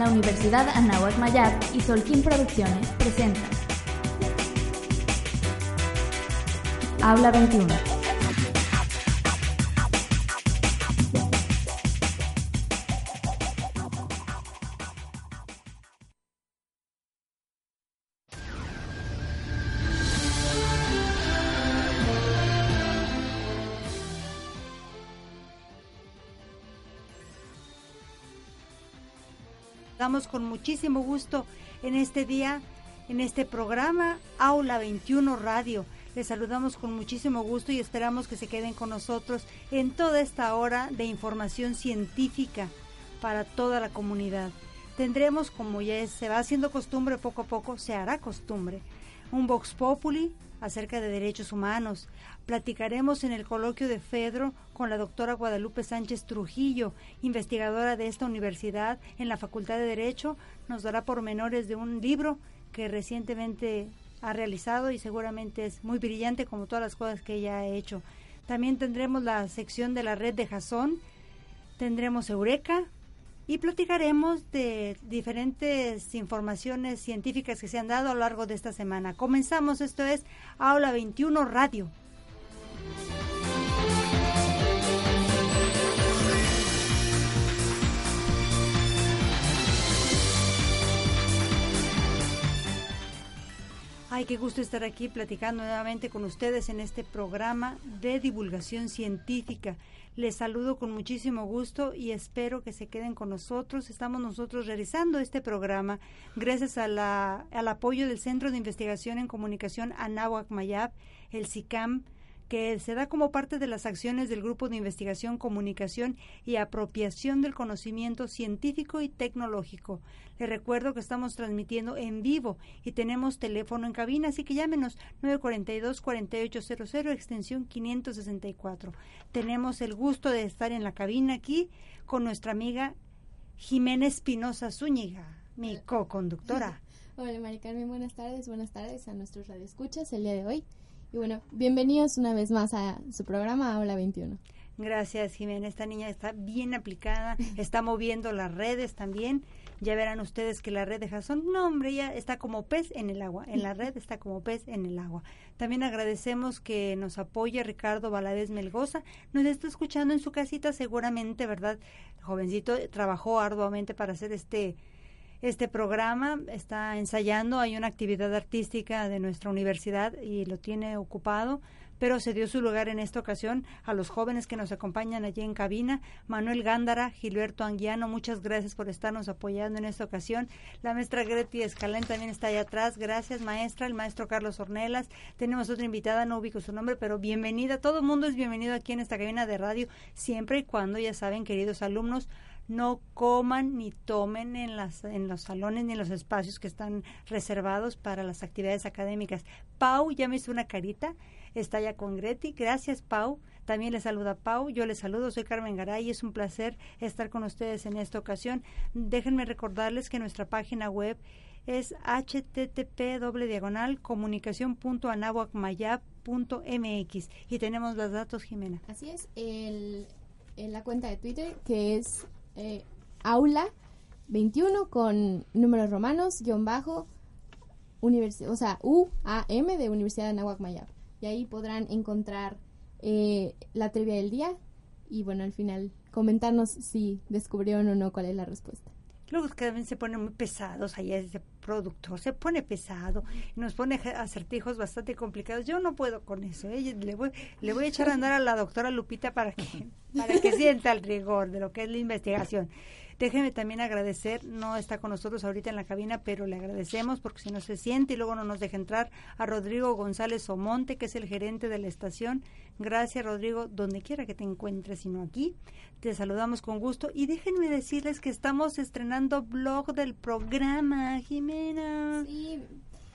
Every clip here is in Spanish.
La Universidad Anáhuac Mayab y Solquín Producciones presentan Habla 21. Con muchísimo gusto en este día, en este programa Aula 21 Radio. Les saludamos con muchísimo gusto y esperamos que se queden con nosotros en toda esta hora de información científica para toda la comunidad. Tendremos, como ya se va haciendo costumbre poco a poco, se hará costumbre, un Vox Populi acerca de derechos humanos. Platicaremos en el coloquio de Fedro con la doctora Guadalupe Sánchez Trujillo, investigadora de esta universidad en la Facultad de Derecho. Nos dará pormenores de un libro que recientemente ha realizado y seguramente es muy brillante como todas las cosas que ella ha hecho. También tendremos la sección de la red de Jason, tendremos Eureka, y platicaremos de diferentes informaciones científicas que se han dado a lo largo de esta semana. Comenzamos, esto es Aula 21 Radio. Ay, qué gusto estar aquí platicando nuevamente con ustedes en este programa de divulgación científica. Les saludo con muchísimo gusto y espero que se queden con nosotros. Estamos nosotros realizando este programa gracias a la, al apoyo del Centro de Investigación en Comunicación Anáhuac Mayab, el SICAM, que se da como parte de las acciones del Grupo de Investigación, Comunicación y Apropiación del Conocimiento Científico y Tecnológico. Les recuerdo que estamos transmitiendo en vivo y tenemos teléfono en cabina, así que llámenos 942-4800, extensión 564. Tenemos el gusto de estar en la cabina aquí con nuestra amiga Jimena Espinosa Zúñiga, mi co-conductora. Hola, Mari Carmen, buenas tardes, buenas tardes a nuestros radioescuchas el día de hoy. Y bueno, bienvenidos una vez más a su programa Habla 21. Gracias, Jimena. Esta niña está bien aplicada, está moviendo las redes también. Ya verán ustedes que la red de Jason, no hombre, ya está como pez en el agua. En la red está como pez en el agua. También agradecemos que nos apoye Ricardo Valadez Melgoza. Nos está escuchando en su casita seguramente, ¿verdad? El jovencito trabajó arduamente para hacer este este programa está ensayando, hay una actividad artística de nuestra universidad y lo tiene ocupado, pero se dio su lugar en esta ocasión a los jóvenes que nos acompañan allí en cabina, Manuel Gándara, Gilberto Anguiano, muchas gracias por estarnos apoyando en esta ocasión. La maestra Greti Escalén también está allá atrás, gracias maestra, el maestro Carlos Ornelas, tenemos otra invitada, no ubico su nombre, pero bienvenida, todo el mundo es bienvenido aquí en esta cabina de radio, siempre y cuando, ya saben, queridos alumnos, no coman ni tomen en, las, en los salones ni en los espacios que están reservados para las actividades académicas. Pau ya me hizo una carita, está ya con Greti. Gracias, Pau. También le saluda Pau. Yo les saludo, soy Carmen Garay. Es un placer estar con ustedes en esta ocasión. Déjenme recordarles que nuestra página web es http doble diagonal comunicación.anahuacmayab.mx y tenemos los datos, Jimena. Así es, el, en la cuenta de Twitter que es eh, aula 21 con números romanos, guion bajo, o sea, UAM de Universidad de Nahuac Mayab. Y ahí podrán encontrar eh, la trivia del día y bueno, al final comentarnos si descubrieron o no cuál es la respuesta. Luego cada vez se ponen muy pesados, allá ese productor se pone pesado, nos pone acertijos bastante complicados. Yo no puedo con eso, ¿eh? le, voy, le voy a echar a andar a la doctora Lupita para que, para que sienta el rigor de lo que es la investigación. Déjeme también agradecer, no está con nosotros ahorita en la cabina, pero le agradecemos porque si no se siente y luego no nos deja entrar a Rodrigo González Omonte, que es el gerente de la estación. Gracias, Rodrigo, donde quiera que te encuentres, sino aquí. Te saludamos con gusto y déjenme decirles que estamos estrenando blog del programa, Jimena. Sí,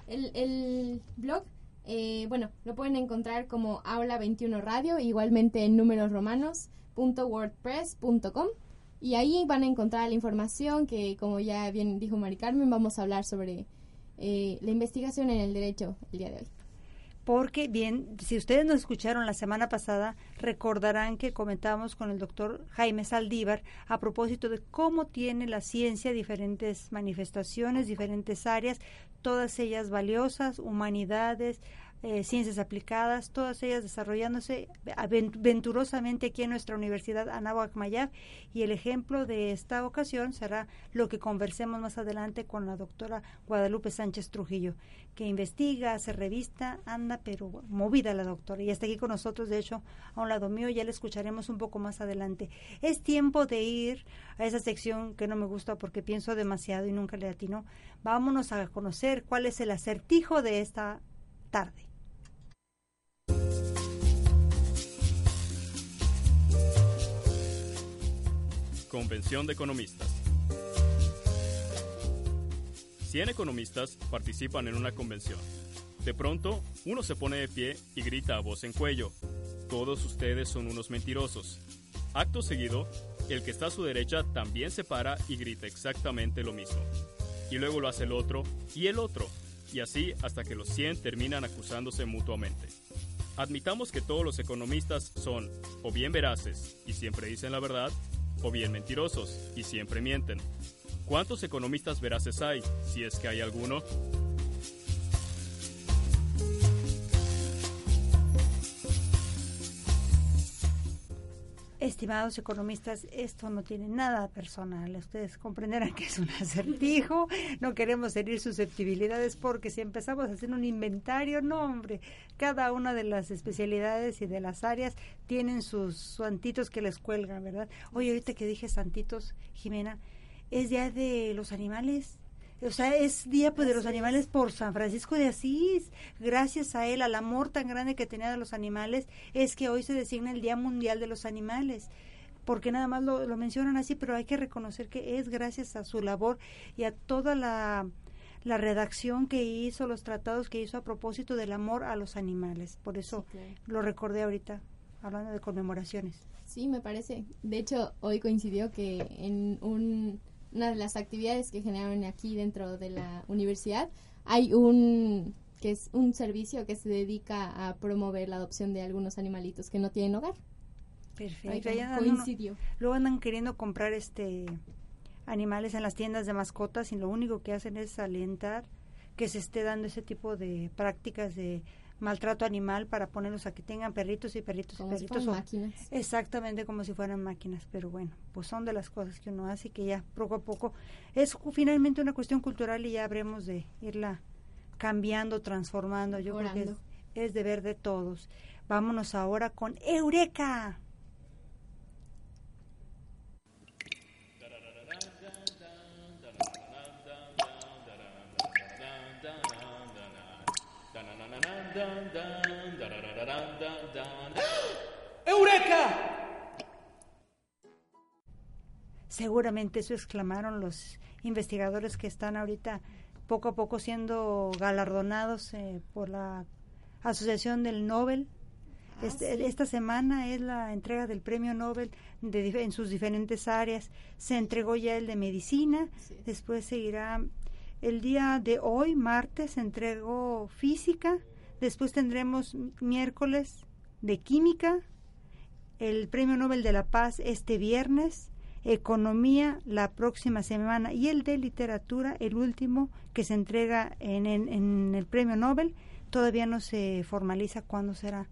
el, el blog eh, bueno, lo pueden encontrar como Aula 21 Radio, igualmente en números romanos.wordpress.com. Y ahí van a encontrar la información que, como ya bien dijo Mari Carmen, vamos a hablar sobre eh, la investigación en el derecho el día de hoy. porque bien, si ustedes nos escucharon la semana pasada, recordarán que comentábamos con el doctor Jaime Saldívar a propósito de cómo tiene la ciencia diferentes manifestaciones, diferentes áreas, todas ellas valiosas, humanidades, eh, ciencias aplicadas, todas ellas desarrollándose venturosamente aquí en nuestra Universidad Anáhuac Mayab y el ejemplo de esta ocasión será lo que conversemos más adelante con la doctora Guadalupe Sánchez Trujillo, que investiga, hace revista, anda pero movida la doctora y está aquí con nosotros, de hecho, a un lado mío, ya la escucharemos un poco más adelante. Es tiempo de ir a esa sección que no me gusta porque pienso demasiado y nunca le atino. Vámonos a conocer cuál es el acertijo de esta tarde. Convención de Economistas. 100 economistas participan en una convención. De pronto, uno se pone de pie y grita a voz en cuello, todos ustedes son unos mentirosos. Acto seguido, el que está a su derecha también se para y grita exactamente lo mismo. Y luego lo hace el otro y el otro, y así hasta que los 100 terminan acusándose mutuamente. Admitamos que todos los economistas son o bien veraces y siempre dicen la verdad, o bien mentirosos y siempre mienten. ¿Cuántos economistas veraces hay, si es que hay alguno? Estimados economistas, esto no tiene nada personal. Ustedes comprenderán que es un acertijo. No queremos herir susceptibilidades porque si empezamos a hacer un inventario, no, hombre, cada una de las especialidades y de las áreas tienen sus santitos que les cuelgan, ¿verdad? Oye, ahorita que dije santitos, Jimena, ¿es día de los animales? O sea, es Día pues, de los Animales por San Francisco de Asís. Gracias a él, al amor tan grande que tenía de los animales, es que hoy se designa el Día Mundial de los Animales. Porque nada más lo, lo mencionan así, pero hay que reconocer que es gracias a su labor y a toda la, la redacción que hizo, los tratados que hizo a propósito del amor a los animales. Por eso lo recordé ahorita, hablando de conmemoraciones. Sí, me parece. De hecho, hoy coincidió que en un una de las actividades que generan aquí dentro de la universidad, hay un que es un servicio que se dedica a promover la adopción de algunos animalitos que no tienen hogar. Perfecto. coincidió. luego andan queriendo comprar este animales en las tiendas de mascotas y lo único que hacen es alentar que se esté dando ese tipo de prácticas de maltrato animal para ponerlos a que tengan perritos y perritos y perritos. máquinas. Exactamente como si fueran máquinas, pero bueno, pues son de las cosas que uno hace que ya poco a poco es finalmente una cuestión cultural y ya habremos de irla cambiando, transformando. Yo creo que es, es deber de todos. Vámonos ahora con Eureka. ¡Eureka! Seguramente eso exclamaron los investigadores que están ahorita poco a poco siendo galardonados eh, por la Asociación del Nobel. Ah, este, esta semana es la entrega del premio Nobel de, en sus diferentes áreas. Se entregó ya el de medicina, después seguirá el día de hoy, martes, se entregó física, Después tendremos miércoles de química, el Premio Nobel de la Paz este viernes, economía la próxima semana y el de literatura, el último que se entrega en, en, el Premio Nobel. Todavía no se formaliza cuándo será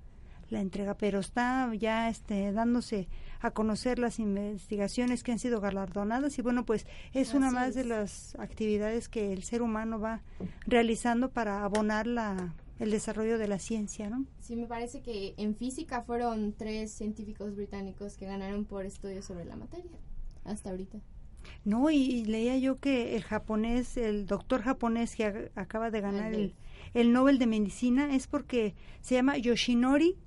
la entrega, pero está ya este, dándose a conocer las investigaciones que han sido galardonadas y bueno, pues es una más de las actividades que el ser humano va realizando para abonar la el desarrollo de la ciencia, ¿no? Sí, me parece que en física fueron tres científicos británicos que ganaron por estudios sobre la materia, hasta ahorita. No, y, leía yo que el japonés, el doctor japonés que acaba de ganar el, el, Nobel de Medicina es porque se llama Yoshinori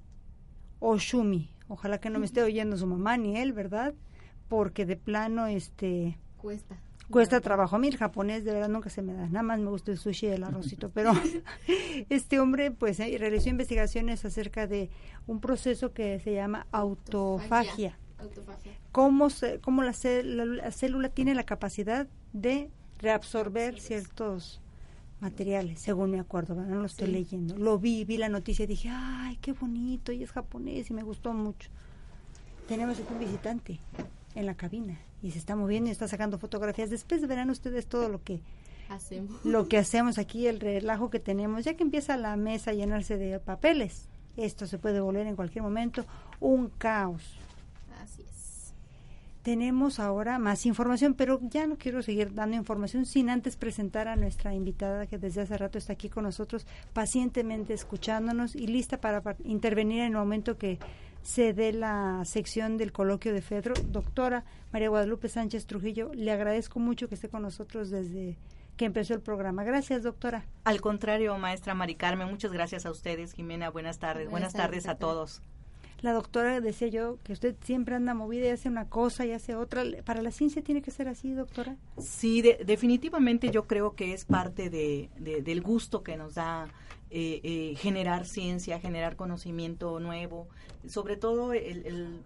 Oshumi. Ojalá que no me esté oyendo su mamá ni él, ¿verdad? Porque de plano, este... Cuesta cuesta trabajo. A mí el japonés de verdad nunca se me da, nada más me gusta el sushi y el arrocito, pero este hombre pues eh, realizó investigaciones acerca de un proceso que se llama autofagia. autofagia. Cómo, se, cómo la, célula, la, célula tiene la capacidad de reabsorber ciertos materiales, según me acuerdo, no lo estoy leyendo. Lo vi, vi la noticia y dije, ay, qué bonito, y es japonés y me gustó mucho. Tenemos aquí un visitante en la cabina y se está moviendo y está sacando fotografías. Después verán ustedes todo lo que hacemos. Lo que hacemos aquí, el relajo que tenemos, ya que empieza la mesa a llenarse de papeles. Esto se puede volver en cualquier momento un caos. Así es. Tenemos ahora más información, pero ya no quiero seguir dando información sin antes presentar a nuestra invitada que desde hace rato está aquí con nosotros, pacientemente escuchándonos y lista para, para intervenir en el momento que se dé la sección del coloquio de Fedro. Doctora María Guadalupe Sánchez Trujillo, le agradezco mucho que esté con nosotros desde que empezó el programa. Gracias, doctora. Al contrario, maestra Mari Carmen, muchas gracias a ustedes, Jimena. Buenas tardes. Buenas, tardes, a todos. La doctora decía yo que usted siempre anda movida y hace una cosa y hace otra. ¿Para la ciencia tiene que ser así, doctora? Sí, definitivamente yo creo que es parte de, del gusto que nos da eh, eh, generar ciencia, generar conocimiento nuevo, sobre todo el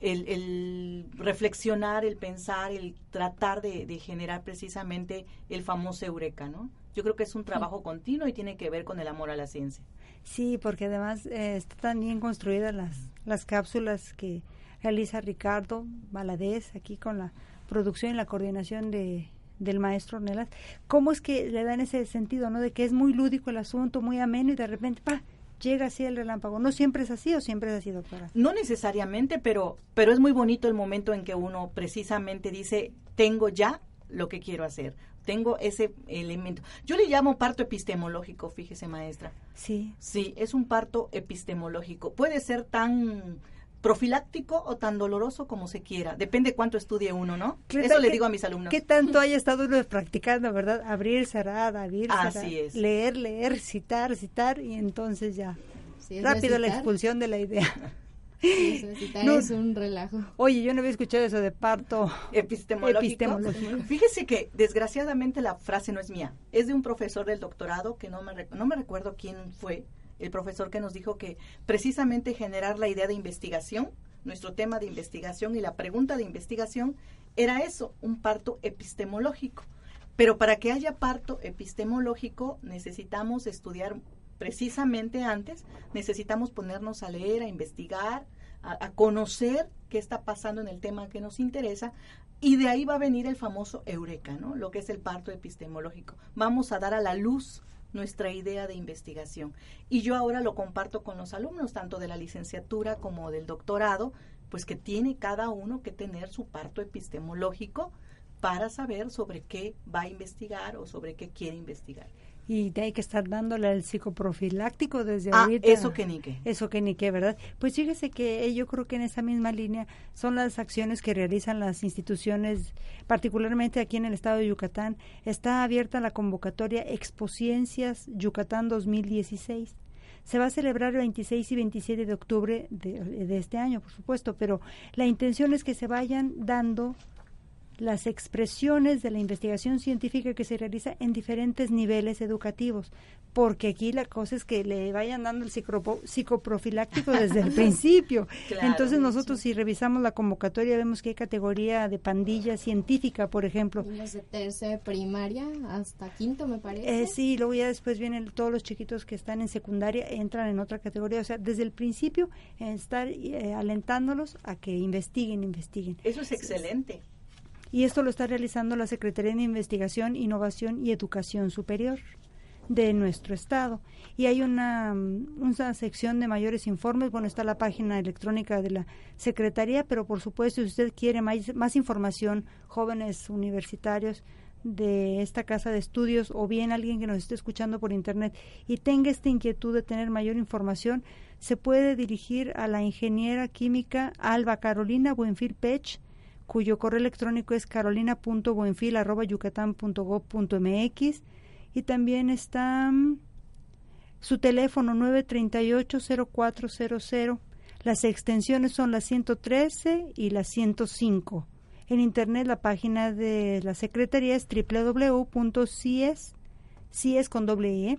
el, reflexionar, el pensar, el tratar de, generar precisamente el famoso eureka, ¿no? Yo creo que es un trabajo continuo y tiene que ver con el amor a la ciencia. Sí, porque además eh, están bien construidas las, las cápsulas que realiza Ricardo Valadez aquí con la producción y la coordinación de, del maestro Ornelas. ¿Cómo es que le dan ese sentido, no? De que es muy lúdico el asunto, muy ameno y de repente, ¡pa! llega así el relámpago. ¿No siempre es así o siempre es así, doctora? No necesariamente, pero, pero es muy bonito el momento en que uno precisamente dice, tengo ya lo que quiero hacer, tengo ese elemento. Yo le llamo parto epistemológico, fíjese maestra. Sí. Sí, es un parto epistemológico. Puede ser tan profiláctico o tan doloroso como se quiera. Depende cuánto estudie uno, ¿no? Eso le digo a mis alumnos. ¿Qué tanto haya estado uno practicando, verdad? Abrir, cerrar, abrir, Así es. leer, leer, citar, citar y entonces ya. Rápido la expulsión de la idea. no, es un relajo. Oye, yo no había escuchado eso de parto epistemológico. Fíjese que desgraciadamente la frase no es mía, es de un profesor del doctorado que no me, no me recuerdo quién fue, el profesor que nos dijo que precisamente generar la idea de investigación, nuestro tema de investigación y la pregunta de investigación era eso, un parto epistemológico. Pero para que haya parto epistemológico necesitamos estudiar precisamente antes, necesitamos ponernos a leer, a investigar, a, conocer qué está pasando en el tema que nos interesa y de ahí va a venir el famoso eureka, ¿no? Lo que es el parto epistemológico. Vamos a dar a la luz nuestra idea de investigación. Y yo ahora lo comparto con los alumnos, tanto de la licenciatura como del doctorado, pues que tiene cada uno que tener su parto epistemológico para saber sobre qué va a investigar o sobre qué quiere investigar y hay que estar dándole el psicoprofiláctico desde ah, ahorita. Eso que ni qué. Eso que ni qué, ¿verdad? Pues fíjese que yo creo que en esa misma línea son las acciones que realizan las instituciones, particularmente aquí en el estado de Yucatán. Está abierta la convocatoria Expociencias Yucatán 2016 se va a celebrar el 26 y 27 de octubre de, de, este año, por supuesto, pero la intención es que se vayan dando las expresiones de la investigación científica que se realiza en diferentes niveles educativos, porque aquí la cosa es que le vayan dando el psicoprofiláctico desde el principio. Entonces nosotros si revisamos la convocatoria vemos que hay categoría de pandilla científica, por ejemplo. Desde tercera primaria hasta quinto, me parece. Eh, sí, luego ya después vienen todos los chiquitos que están en secundaria, entran en otra categoría. O sea, desde el principio estar eh, alentándolos a que investiguen, investiguen. Eso es excelente y esto lo está realizando la Secretaría de Investigación, Innovación y Educación Superior de nuestro estado. Y hay una, mm, una sección de mayores informes, bueno, está la página electrónica de la Secretaría, pero por supuesto, si usted quiere más, más información, jóvenes universitarios de esta casa de estudios o bien alguien que nos esté escuchando por internet y tenga esta inquietud de tener mayor información, se puede dirigir a la ingeniera química Alba Carolina Buenfil Pech, cuyo correo electrónico es carolina.buenfil.yucatán.gov.mx y también está mm, su teléfono 938-0400. Las extensiones son las 113 y las 105. En internet la página de la Secretaría es www.cies, CIES con doble e,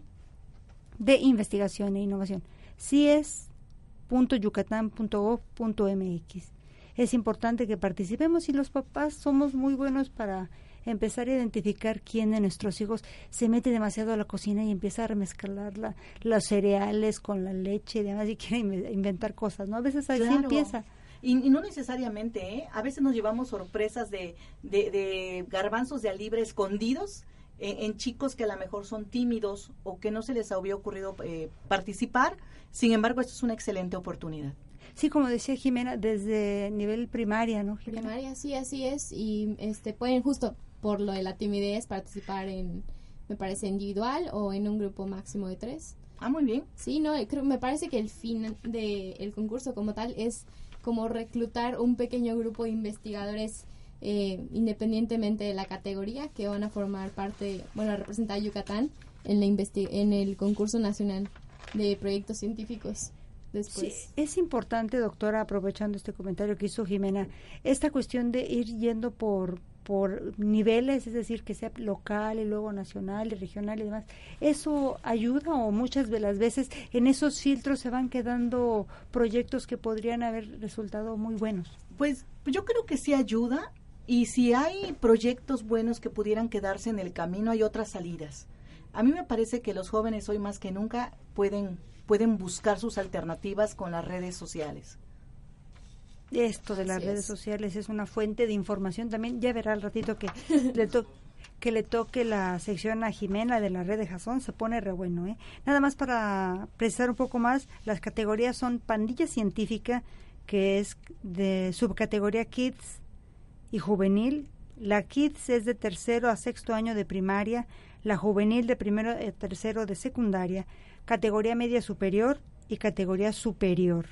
de investigación e innovación, cies.yucatán.gov.mx es importante que participemos y los papás somos muy buenos para empezar a identificar quién de nuestros hijos se mete demasiado a la cocina y empieza a remezclar la, los cereales con la leche y demás y quiere inventar cosas, ¿no? A veces así empieza. Y, no necesariamente, ¿eh? A veces nos llevamos sorpresas de, de, garbanzos de alibre escondidos en, chicos que a lo mejor son tímidos o que no se les había ocurrido eh, participar. Sin embargo, esto es una excelente oportunidad. Sí, como decía Jimena, desde nivel primaria, ¿no? Primaria, sí, así es. Y este pueden justo por lo de la timidez participar en, me parece, individual o en un grupo máximo de tres. Ah, muy bien. Sí, no, creo, me parece que el fin del concurso como tal es como reclutar un pequeño grupo de investigadores eh, independientemente de la categoría que van a formar parte, bueno, a representar a Yucatán en, la en el concurso nacional de proyectos científicos. Después. Sí, es importante, doctora, aprovechando este comentario que hizo Jimena, esta cuestión de ir yendo por, por niveles, es decir, que sea local y luego nacional y regional y demás, ¿eso ayuda o muchas de las veces en esos filtros se van quedando proyectos que podrían haber resultado muy buenos? Pues yo creo que sí ayuda y si hay proyectos buenos que pudieran quedarse en el camino, hay otras salidas. A mí me parece que los jóvenes hoy más que nunca pueden, pueden buscar sus alternativas con las redes sociales. Esto de las redes sociales es una fuente de información también. Ya verá al ratito que le, que le toque la sección a Jimena de la red de Jason, se pone re bueno. ¿eh? Nada más para precisar un poco más, las categorías son pandilla científica, que es de subcategoría Kids y Juvenil. La Kids es de tercero a sexto año de primaria, la Juvenil de primero a tercero de secundaria, categoría media superior y categoría superior.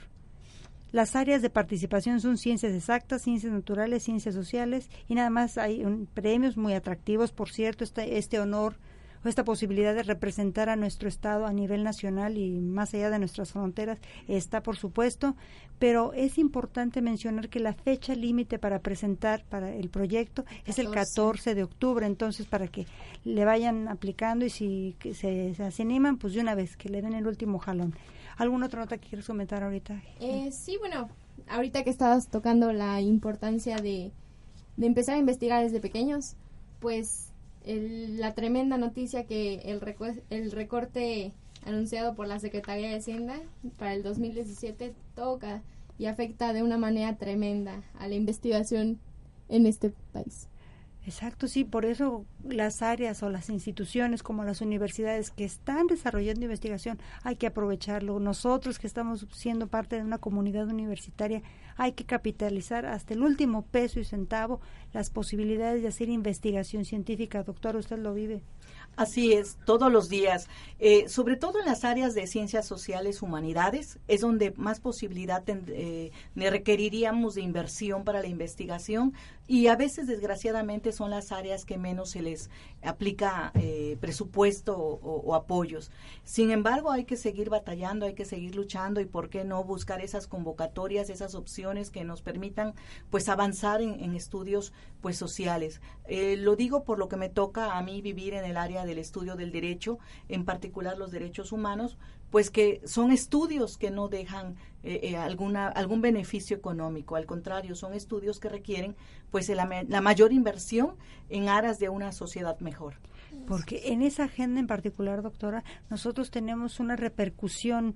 Las áreas de participación son ciencias exactas, ciencias naturales, ciencias sociales y nada más hay premios muy atractivos. Por cierto, este, este honor esta posibilidad de representar a nuestro Estado a nivel nacional y más allá de nuestras fronteras está, por supuesto, pero es importante mencionar que la fecha límite para presentar para el proyecto es el 14 de octubre, entonces para que le vayan aplicando y si se, se animan, pues de una vez, que le den el último jalón. ¿Alguna otra nota que quieres comentar ahorita? Eh, sí, bueno, ahorita que estabas tocando la importancia de, de empezar a investigar desde pequeños, pues la tremenda noticia que el, el recorte anunciado por la Secretaría de Hacienda para el 2017 toca y afecta de una manera tremenda a la investigación en este país. Exacto, sí, por eso las áreas o las instituciones como las universidades que están desarrollando investigación hay que aprovecharlo. Nosotros que estamos siendo parte de una comunidad universitaria hay que capitalizar hasta el último peso y centavo las posibilidades de hacer investigación científica. Doctor, usted lo vive. Así es, todos los días. Eh, sobre todo en las áreas de ciencias sociales, humanidades, es donde más posibilidad eh, requeriríamos de inversión para la investigación y a veces, desgraciadamente, son las áreas que menos se les aplica eh, presupuesto o, apoyos. Sin embargo, hay que seguir batallando, hay que seguir luchando y, ¿por qué no buscar esas convocatorias, esas opciones que nos permitan, pues, avanzar en, estudios, pues, sociales? lo digo por lo que me toca a mí vivir en el área del estudio del derecho, en particular los derechos humanos, pues que son estudios que no dejan eh, eh, alguna, algún beneficio económico, al contrario, son estudios que requieren pues la, la mayor inversión en aras de una sociedad mejor. Porque en esa agenda en particular, doctora, nosotros tenemos una repercusión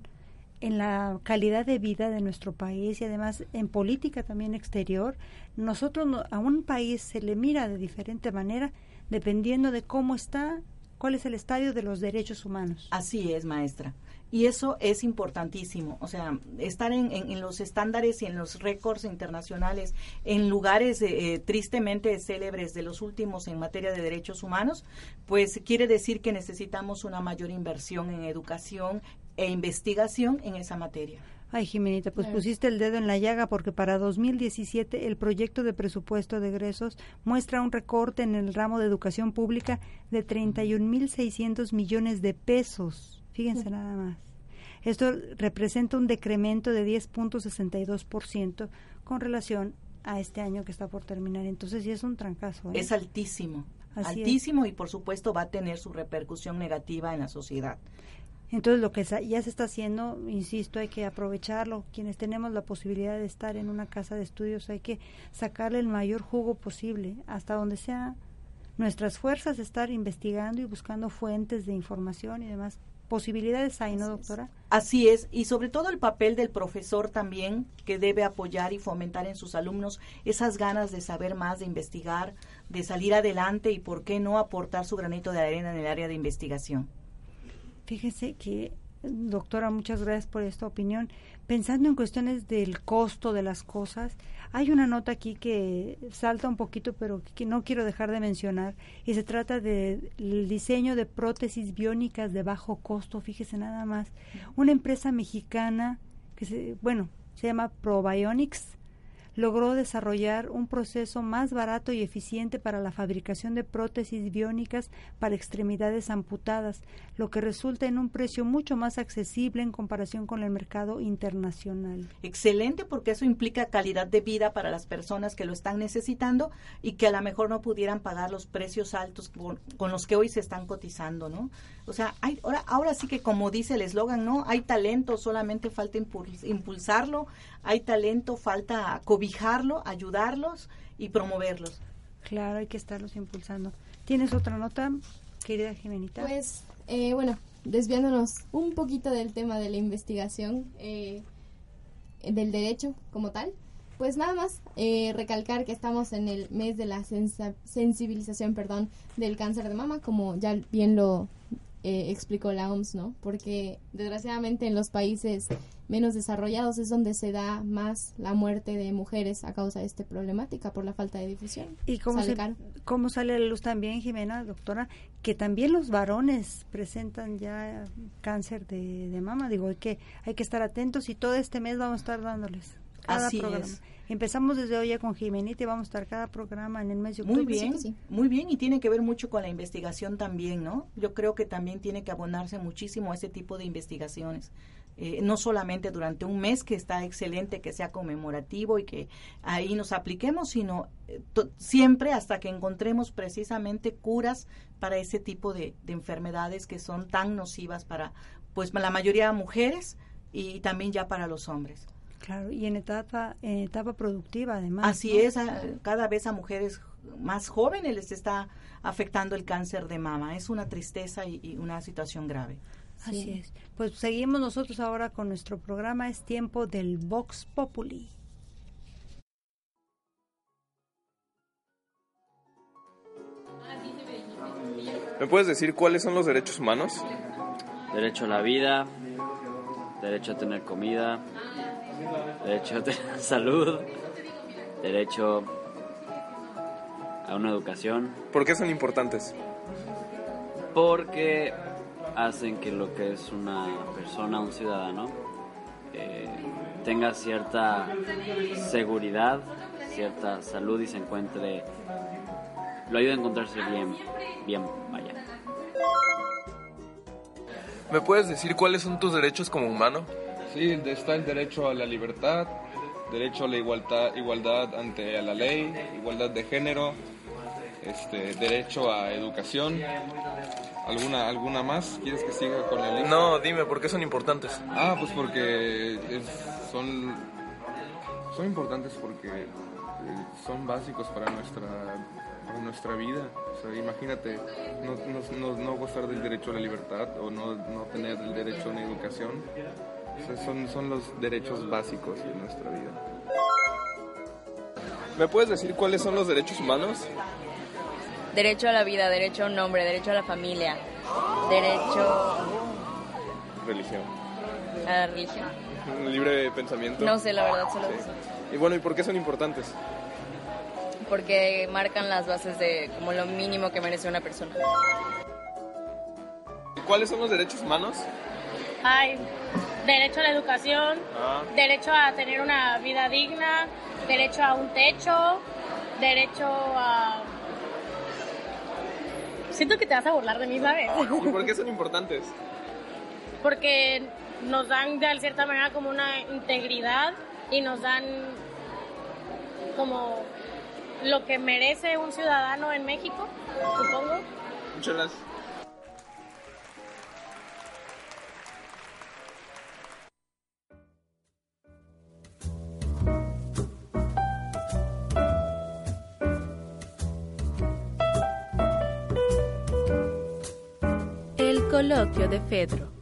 en la calidad de vida de nuestro país y además en política también exterior. Nosotros a un país se le mira de diferente manera dependiendo de cómo está cuál es el estadio de los derechos humanos. Así es, maestra. Y eso es importantísimo, o sea, estar en, en, los estándares y en los récords internacionales, en lugares eh, eh, tristemente célebres de los últimos en materia de derechos humanos, pues quiere decir que necesitamos una mayor inversión en educación e investigación en esa materia. Ay, Jimenita, pues pusiste el dedo en la llaga porque para 2017 el proyecto de presupuesto de egresos muestra un recorte en el ramo de educación pública de 31.600 millones de pesos. Fíjense nada más. Esto representa un decremento de 10.62% con relación a este año que está por terminar. Entonces sí es un trancazo. ¿eh? Es altísimo. altísimo y por supuesto va a tener su repercusión negativa en la sociedad. Entonces, lo que ya se está haciendo, insisto, hay que aprovecharlo. Quienes tenemos la posibilidad de estar en una casa de estudios, hay que sacarle el mayor jugo posible, hasta donde sea nuestras fuerzas estar investigando y buscando fuentes de información y demás posibilidades hay, ¿no, doctora? Así es, y sobre todo el papel del profesor también, que debe apoyar y fomentar en sus alumnos esas ganas de saber más, de investigar, de salir adelante y por qué no aportar su granito de arena en el área de investigación. Fíjese que, doctora, muchas gracias por esta opinión. Pensando en cuestiones del costo de las cosas, hay una nota aquí que salta un poquito, pero que no quiero dejar de mencionar, y se trata del diseño de prótesis biónicas de bajo costo, fíjese nada más. Una empresa mexicana que se, bueno, se llama Probionics, logró desarrollar un proceso más barato y eficiente para la fabricación de prótesis biónicas para extremidades amputadas, lo que resulta en un precio mucho más accesible en comparación con el mercado internacional. Excelente porque eso implica calidad de vida para las personas que lo están necesitando y que a lo mejor no pudieran pagar los precios altos con, los que hoy se están cotizando, ¿no? O sea, hay, ahora, ahora sí que como dice el eslogan, ¿no? Hay talento, solamente falta impulsarlo, hay talento, falta cobijarlo, ayudarlos y promoverlos. Claro, hay que estarlos impulsando. ¿Tienes otra nota, querida Jimenita? Pues, eh, bueno, desviándonos un poquito del tema de la investigación, eh, del derecho como tal, pues nada más eh, recalcar que estamos en el mes de la sensibilización, perdón, del cáncer de mama, como ya bien lo eh, explicó la OMS, ¿no? Porque desgraciadamente en los países menos desarrollados es donde se da más la muerte de mujeres a causa de esta problemática por la falta de difusión. ¿Y cómo, sale cómo sale a la luz también, Jimena, doctora? Que también los varones presentan ya cáncer de, mama. Digo, hay que, hay que estar atentos y todo este mes vamos a estar dándoles cada Así programa. Es. Empezamos desde hoy ya con Jimenita y vamos a estar cada programa en el mes de octubre. Muy bien, muy bien y tiene que ver mucho con la investigación también, ¿no? Yo creo que también tiene que abonarse muchísimo a ese tipo de investigaciones. Eh, no solamente durante un mes que está excelente que sea conmemorativo y que ahí nos apliquemos, sino eh, siempre hasta que encontremos precisamente curas para ese tipo de, de enfermedades que son tan nocivas para pues la mayoría de mujeres y también ya para los hombres. Claro, y en etapa, en etapa productiva además. Así es, cada vez a mujeres más jóvenes les está afectando el cáncer de mama. Es una tristeza y, una situación grave. Así es. Pues seguimos nosotros ahora con nuestro programa. Es tiempo del Vox Populi. ¿Me puedes decir cuáles son los derechos humanos? Derecho a la vida, derecho a tener comida, derecho a salud, derecho a una educación. ¿Por qué son importantes? Porque hacen que lo que es una persona, un ciudadano, eh, tenga cierta seguridad, cierta salud y se encuentre, lo ayuda a encontrarse bien, bien, vaya. ¿Me puedes decir cuáles son tus derechos como humano? Sí, está el derecho a la libertad, derecho a la igualdad, igualdad ante la ley, igualdad de género, este, derecho a educación. ¿Alguna, ¿Alguna más? ¿Quieres que siga con la lista? No, dime, ¿por qué son importantes? Ah, pues porque son, son importantes porque eh, son básicos para nuestra, para nuestra vida. O sea, imagínate no, no, no, gozar del derecho a la libertad o no, no tener el derecho a una educación son, son los derechos básicos de nuestra vida. ¿Me puedes decir cuáles son los derechos humanos? Derecho a la vida, derecho a un nombre, derecho a la familia, derecho... Religión. A la religión. Libre pensamiento. No sé, la verdad, solo Y bueno, ¿y por qué son importantes? Porque marcan las bases de como lo mínimo que merece una persona. ¿Cuáles son los derechos humanos? Ay, derecho a la educación, ah. derecho a tener una vida digna, derecho a un techo, derecho a... Siento que te vas a burlar de mí, ¿sabes? ¿Y por qué son importantes? Porque nos dan de cierta manera como una integridad y nos dan como lo que merece un ciudadano en México, supongo. Muchas gracias. Coloquio de Fedro.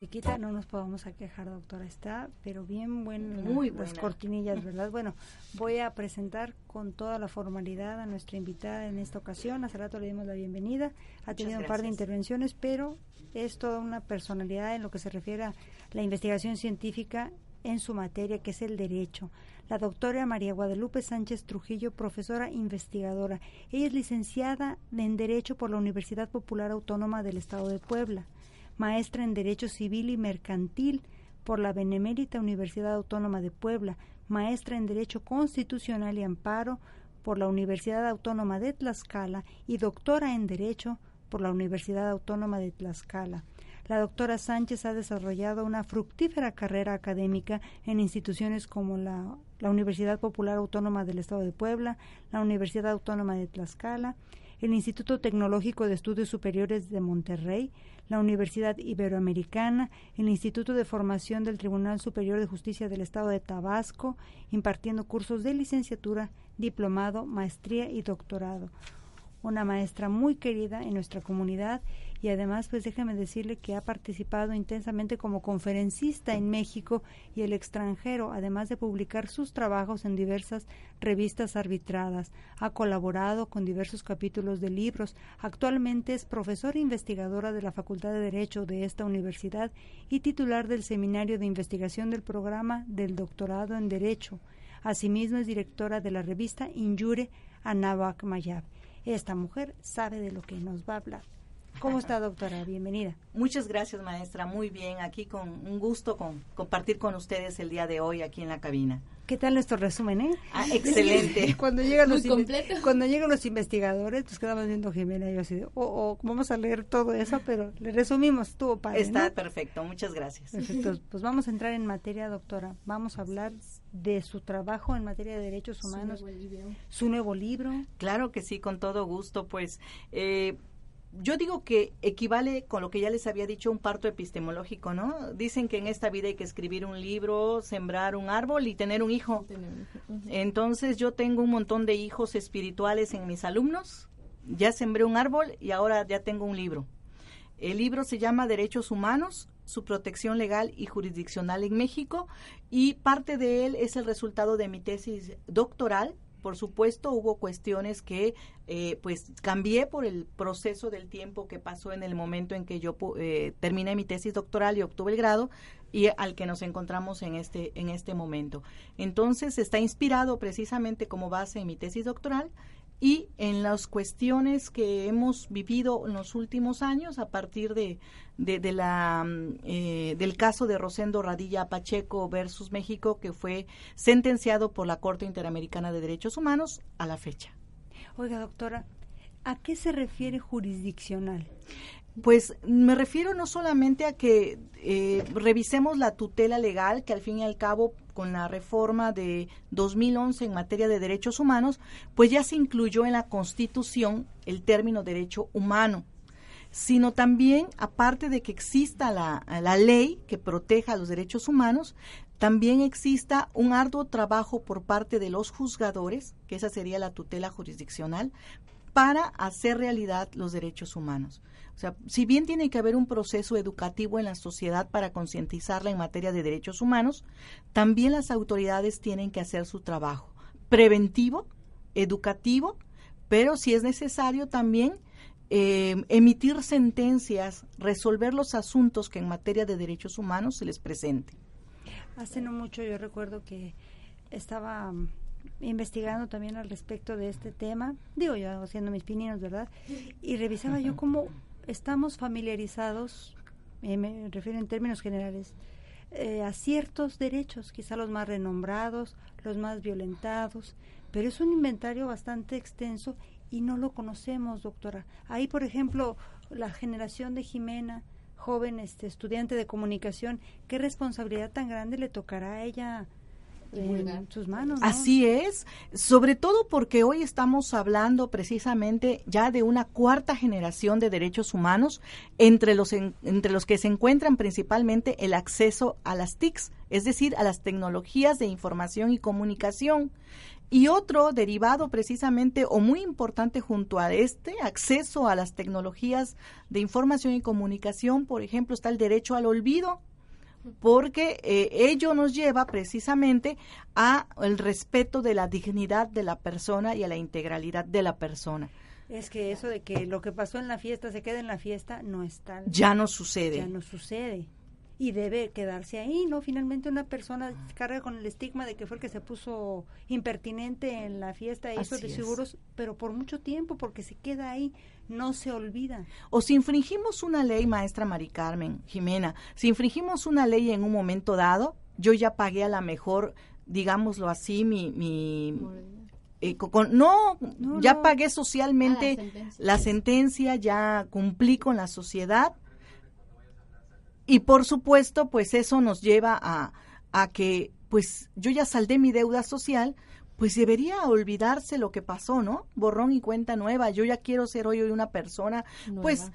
Chiquita, no nos podemos a quejar, doctora. Está, pero bien buena Muy las buena. cortinillas, ¿verdad? Bueno, voy a presentar con toda la formalidad a nuestra invitada en esta ocasión. Hace rato le dimos la bienvenida. Ha tenido un par de intervenciones, pero es toda una personalidad en lo que se refiere a la investigación científica en su materia, que es el derecho. La doctora María Guadalupe Sánchez Trujillo, profesora investigadora. Ella es licenciada en Derecho por la Universidad Popular Autónoma del Estado de Puebla maestra en Derecho Civil y Mercantil por la Benemérita Universidad Autónoma de Puebla, maestra en Derecho Constitucional y Amparo por la Universidad Autónoma de Tlaxcala y doctora en Derecho por la Universidad Autónoma de Tlaxcala. La doctora Sánchez ha desarrollado una fructífera carrera académica en instituciones como la, la Universidad Popular Autónoma del Estado de Puebla, la Universidad Autónoma de Tlaxcala, el Instituto Tecnológico de Estudios Superiores de Monterrey, la Universidad Iberoamericana, el Instituto de Formación del Tribunal Superior de Justicia del Estado de Tabasco, impartiendo cursos de licenciatura, diplomado, maestría y doctorado. Una maestra muy querida en nuestra comunidad y además pues déjeme decirle que ha participado intensamente como conferencista en México y el extranjero, además de publicar sus trabajos en diversas revistas arbitradas. Ha colaborado con diversos capítulos de libros. Actualmente es profesora investigadora de la Facultad de Derecho de esta universidad y titular del Seminario de Investigación del programa del Doctorado en Derecho. Asimismo es directora de la revista Injure Anahuac Mayab. Esta mujer sabe de lo que nos va a hablar. ¿Cómo está, doctora? Bienvenida. Muchas gracias, maestra. Muy bien. Aquí con un gusto con compartir con ustedes el día de hoy aquí en la cabina. ¿Qué tal nuestro resumen, eh? Ah, excelente. cuando llegan los cuando llegan los investigadores, pues quedamos viendo Jimena y yo así, de, oh, oh, vamos a leer todo eso, pero le resumimos, estuvo padre, Está ¿no? perfecto. Muchas gracias. Perfecto. Pues vamos a entrar en materia, doctora. Vamos a hablar de su trabajo en materia de derechos humanos, su nuevo libro. Claro que sí, con todo gusto. Pues eh, yo digo que equivale con lo que ya les había dicho un parto epistemológico, ¿no? Dicen que en esta vida hay que escribir un libro, sembrar un árbol y tener un hijo. Entonces yo tengo un montón de hijos espirituales en mis alumnos. Ya sembré un árbol y ahora ya tengo un libro. El libro se llama Derechos Humanos, su protección legal y jurisdiccional en México y parte de él es el resultado de mi tesis doctoral. Por supuesto, hubo cuestiones que eh, pues cambié por el proceso del tiempo que pasó en el momento en que yo eh, terminé mi tesis doctoral y obtuve el grado y al que nos encontramos en este en este momento. Entonces está inspirado precisamente como base en mi tesis doctoral y en las cuestiones que hemos vivido en los últimos años a partir de, de, la, mm, eh, del caso de Rosendo Radilla Pacheco versus México que fue sentenciado por la Corte Interamericana de Derechos Humanos a la fecha. Oiga, doctora, ¿a qué se refiere jurisdiccional? Pues me refiero no solamente a que eh, revisemos la tutela legal, que al fin y al cabo con la reforma de 2011 en materia de derechos humanos, pues ya se incluyó en la Constitución el término derecho humano, sino también, aparte de que exista la, la ley que proteja los derechos humanos, también exista un arduo trabajo por parte de los juzgadores, que esa sería la tutela jurisdiccional, para hacer realidad los derechos humanos. O sea, si bien tiene que haber un proceso educativo en la sociedad para concientizarla en materia de derechos humanos, también las autoridades tienen que hacer su trabajo preventivo, educativo, pero si es necesario también eh, emitir sentencias, resolver los asuntos que en materia de derechos humanos se les presente. Hace no mucho yo recuerdo que estaba mm, investigando también al respecto de este tema, digo yo haciendo mis pininos, ¿verdad? Y revisaba yo cómo estamos familiarizados, eh, me refiero en términos generales, eh, a ciertos derechos, quizá los más renombrados, los más violentados, pero es un inventario bastante extenso y no lo conocemos, doctora. Ahí, por ejemplo, la generación de Jimena, joven este, estudiante de comunicación, ¿qué responsabilidad tan grande le tocará a ella en sus manos? ¿no? Así es, sobre todo porque hoy estamos hablando precisamente ya de una cuarta generación de derechos humanos, entre los, en- entre los que se encuentran principalmente el acceso a las TICs, es decir, a las tecnologías de información y comunicación. Y otro derivado precisamente o muy importante junto a este acceso a las tecnologías de información y comunicación, por ejemplo, está el derecho al olvido, porque eh, ello nos lleva precisamente a el respeto de la dignidad de la persona y a la integralidad de la persona. Es que eso de que lo que pasó en la fiesta se quede en la fiesta no está. Ya no sucede. Ya no sucede y debe quedarse ahí, ¿no? Finalmente una persona carga con el estigma de que fue el que se puso impertinente en la fiesta e hizo de seguros, pero por mucho tiempo, porque se queda ahí, no se olvida. O si infringimos una ley, maestra Mari Carmen, Jimena, si infringimos una ley en un momento dado, yo ya pagué a la mejor, digámoslo así, mi... mi eh, no, ya pagué socialmente ah, la sentencia, ya cumplí con la sociedad, y por supuesto, pues eso nos lleva a, a que, pues yo ya saldé mi deuda social, pues debería olvidarse lo que pasó, ¿no? Borrón y cuenta nueva. Yo ya quiero ser hoy una persona, pues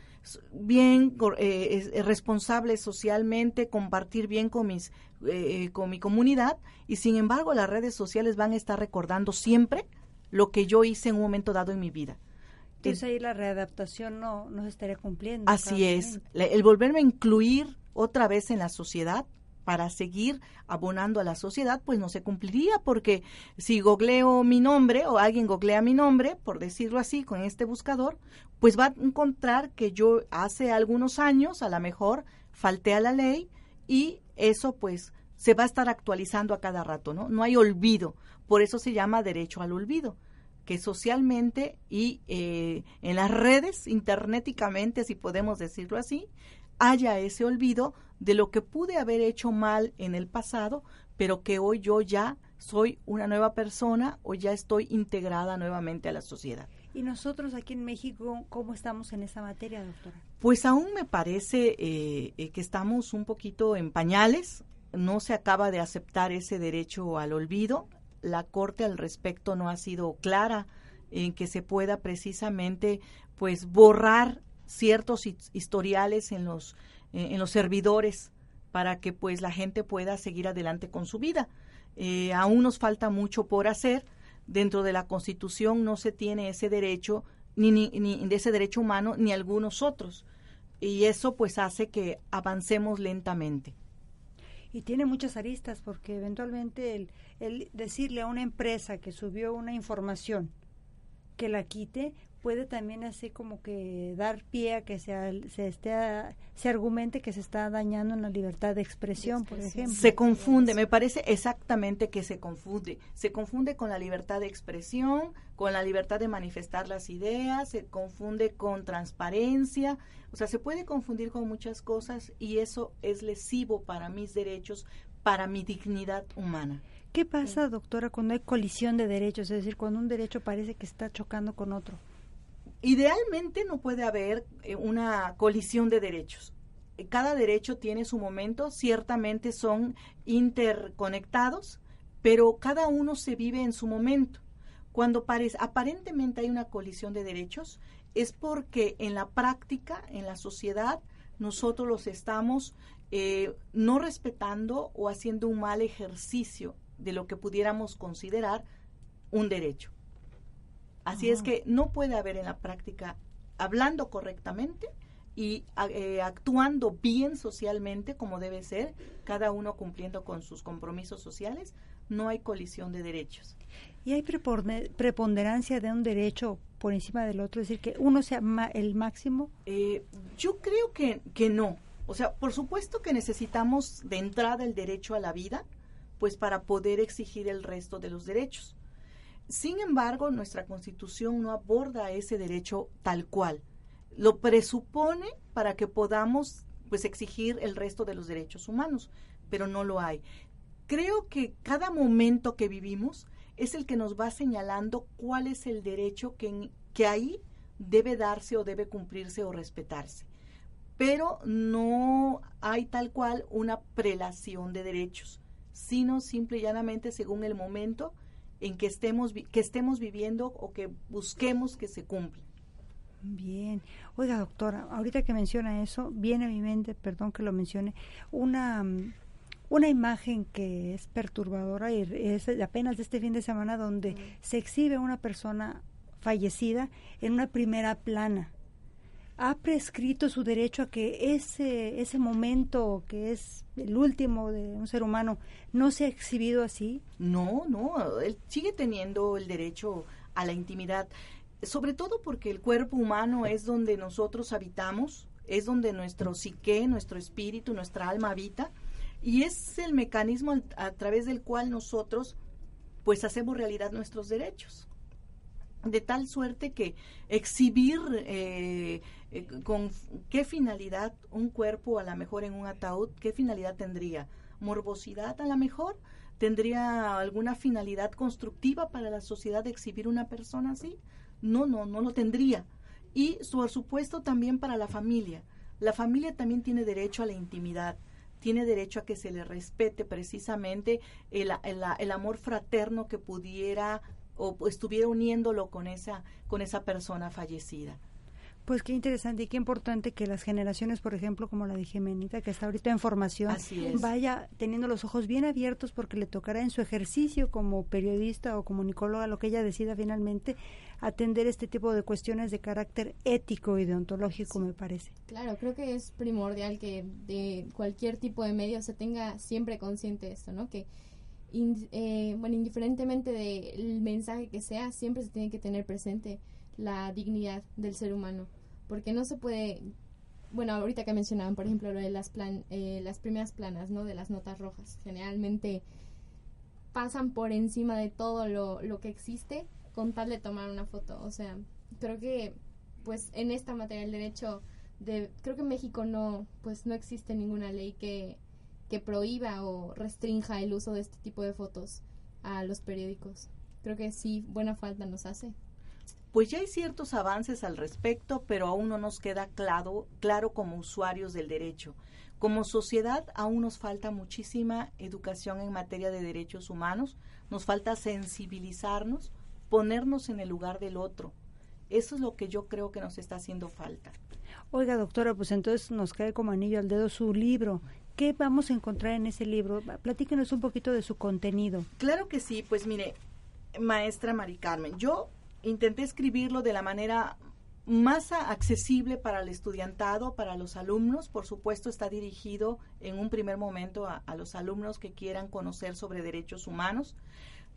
bien eh, responsable socialmente, compartir bien con mis, eh, con mi comunidad. Y sin embargo, las redes sociales van a estar recordando siempre lo que yo hice en un momento dado en mi vida. Entonces ahí la readaptación no, no se estaría cumpliendo. Así es. El volverme a incluir otra vez en la sociedad para seguir abonando a la sociedad, pues no se cumpliría, porque si googleo mi nombre o alguien googlea mi nombre, por decirlo así, con este buscador, pues va a encontrar que yo hace algunos años, a lo mejor, falté a la ley y eso pues se va a estar actualizando a cada rato, ¿no? No hay olvido, por eso se llama derecho al olvido que socialmente y eh, en las redes, interneticamente, si podemos decirlo así, haya ese olvido de lo que pude haber hecho mal en el pasado, pero que hoy yo ya soy una nueva persona o ya estoy integrada nuevamente a la sociedad. ¿Y nosotros aquí en México cómo estamos en esa materia, doctora? Pues aún me parece eh, eh, que estamos un poquito en pañales, no se acaba de aceptar ese derecho al olvido la Corte al respecto no ha sido clara en que se pueda precisamente pues borrar ciertos historiales en los eh, en los servidores para que pues la gente pueda seguir adelante con su vida. Eh, aún nos falta mucho por hacer. Dentro de la Constitución no se tiene ese derecho, ni, ni, ni de ese derecho humano, ni algunos otros. Y eso pues hace que avancemos lentamente y tiene muchas aristas porque eventualmente el, el decirle a una empresa que subió una información que la quite puede también así como que dar pie a que se, se, esté, se argumente que se está dañando en la libertad de expresión, por ejemplo. Se confunde, me parece exactamente que se confunde. Se confunde con la libertad de expresión, con la libertad de manifestar las ideas, se confunde con transparencia, o sea, se puede confundir con muchas cosas y eso es lesivo para mis derechos, para mi dignidad humana. ¿Qué pasa, doctora, cuando hay colisión de derechos? Es decir, cuando un derecho parece que está chocando con otro. Idealmente no puede haber eh, una colisión de derechos. Eh, cada derecho tiene su momento, ciertamente son interconectados, pero cada uno se vive en su momento. Cuando parece, aparentemente hay una colisión de derechos, es porque en la práctica, en la sociedad, nosotros los estamos eh, no respetando o haciendo un mal ejercicio de lo que pudiéramos considerar un derecho. Así es que no puede haber en la práctica, hablando correctamente y eh, actuando bien socialmente como debe ser, cada uno cumpliendo con sus compromisos sociales, no hay colisión de derechos. ¿Y hay preponderancia de un derecho por encima del otro? Es decir, que uno sea el máximo. Eh, yo creo que, que no. O sea, por supuesto que necesitamos de entrada el derecho a la vida, pues para poder exigir el resto de los derechos. Sin embargo, nuestra Constitución no aborda ese derecho tal cual. Lo presupone para que podamos pues exigir el resto de los derechos humanos, pero no lo hay. Creo que cada momento que vivimos es el que nos va señalando cuál es el derecho que, que ahí debe darse o debe cumplirse o respetarse. Pero no hay tal cual una prelación de derechos, sino simple y llanamente según el momento en que estemos, que estemos viviendo o que busquemos que se cumpla. Bien. Oiga, doctora, ahorita que menciona eso, viene a mi mente, perdón que lo mencione, una, una imagen que es perturbadora y es apenas de este fin de semana donde se exhibe una persona fallecida en una primera plana. ¿Ha prescrito su derecho a que ese, ese momento que es el último de un ser humano no sea exhibido así? No, no, él sigue teniendo el derecho a la intimidad, sobre todo porque el cuerpo humano es donde nosotros habitamos, es donde nuestro psique, nuestro espíritu, nuestra alma habita, y es el mecanismo a través del cual nosotros pues hacemos realidad nuestros derechos de tal suerte que exhibir eh, eh, con qué finalidad un cuerpo a lo mejor en un ataúd, qué finalidad tendría, morbosidad a lo mejor, tendría alguna finalidad constructiva para la sociedad de exhibir una persona así, no, no, no lo tendría. Y por supuesto también para la familia. La familia también tiene derecho a la intimidad, tiene derecho a que se le respete precisamente el, el amor fraterno que pudiera o estuviera uniéndolo con esa, con esa persona fallecida. Pues qué interesante y qué importante que las generaciones, por ejemplo, como la de Gemenita, que está ahorita en formación, vaya teniendo los ojos bien abiertos porque le tocará en su ejercicio como periodista o comunicóloga, lo que ella decida finalmente, atender este tipo de cuestiones de carácter ético y deontológico, me parece. Claro, creo que es primordial que de cualquier tipo de medio se tenga siempre consciente de esto, ¿no? Que eh, bueno, indiferentemente del mensaje que sea, siempre se tiene que tener presente la dignidad del ser humano, porque no se puede, bueno, ahorita que mencionaban, por ejemplo, lo de las, plan, eh, las primeras planas, ¿no? De las notas rojas, generalmente pasan por encima de todo lo, lo que existe con tal de tomar una foto, o sea, creo que, pues, en esta materia del derecho, de, creo que en México no, pues, no existe ninguna ley que que prohíba o restrinja el uso de este tipo de fotos a los periódicos. Creo que sí, buena falta nos hace. Pues ya hay ciertos avances al respecto, pero aún no nos queda claro, claro como usuarios del derecho. Como sociedad aún nos falta muchísima educación en materia de derechos humanos, nos falta sensibilizarnos, ponernos en el lugar del otro. Eso es lo que yo creo que nos está haciendo falta. Oiga, doctora, pues entonces nos cae como anillo al dedo su libro. ¿Qué vamos a encontrar en ese libro? Platíquenos un poquito de su contenido. Claro que sí, pues mire, maestra Mari Carmen, yo intenté escribirlo de la manera más accesible para el estudiantado, para los alumnos. Por supuesto, está dirigido en un primer momento a, los alumnos que quieran conocer sobre derechos humanos.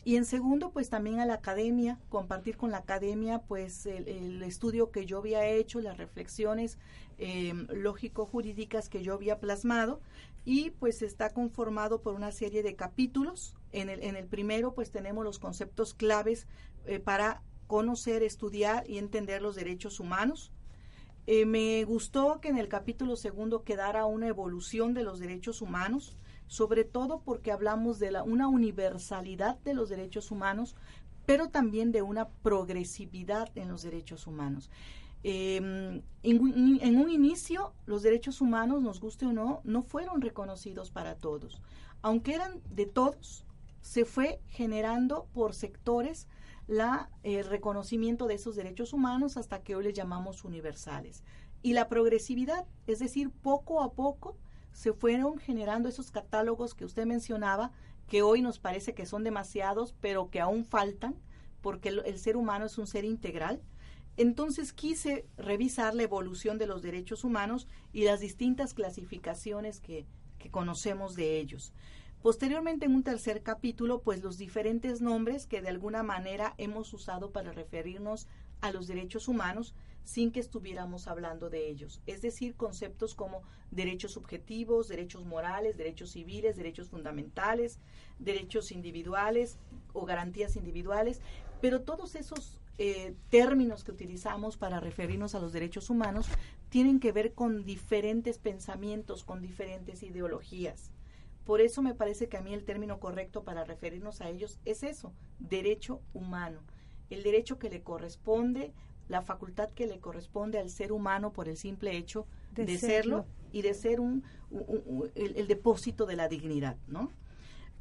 Y en segundo, pues también a la academia, compartir con la academia, pues el, estudio que yo había hecho, las reflexiones eh, lógico-jurídicas que yo había plasmado. Y pues está conformado por una serie de capítulos. En el, en el primero, pues tenemos los conceptos claves eh, para conocer, estudiar y entender los derechos humanos. Eh, me gustó que en el capítulo segundo quedara una evolución de los derechos humanos sobre todo porque hablamos de la, una universalidad de los derechos humanos, pero también de una progresividad en los derechos humanos. Em, en, en, un inicio, los derechos humanos, nos guste o no, no fueron reconocidos para todos. Aunque eran de todos, se fue generando por sectores la, el reconocimiento de esos derechos humanos hasta que hoy les llamamos universales. Y la progresividad, es decir, poco a poco se fueron generando esos catálogos que usted mencionaba, que hoy nos parece que son demasiados, pero que aún faltan, porque el, ser humano es un ser integral. Entonces quise revisar la evolución de los derechos humanos y las distintas clasificaciones que conocemos de ellos. Posteriormente, en un tercer capítulo, pues los diferentes nombres que de alguna manera hemos usado para referirnos a los derechos humanos sin que estuviéramos hablando de ellos. Es decir, conceptos como derechos subjetivos, derechos morales, derechos civiles, derechos fundamentales, derechos individuales o garantías individuales, pero todos esos eh, términos que utilizamos para referirnos a los derechos humanos tienen que ver con diferentes pensamientos, con diferentes ideologías. Por eso me parece que a mí el término correcto para referirnos a ellos es eso, derecho humano el derecho que le corresponde, la facultad que le corresponde al ser humano por el simple hecho de, serlo. y de ser un, el, depósito de la dignidad, ¿no?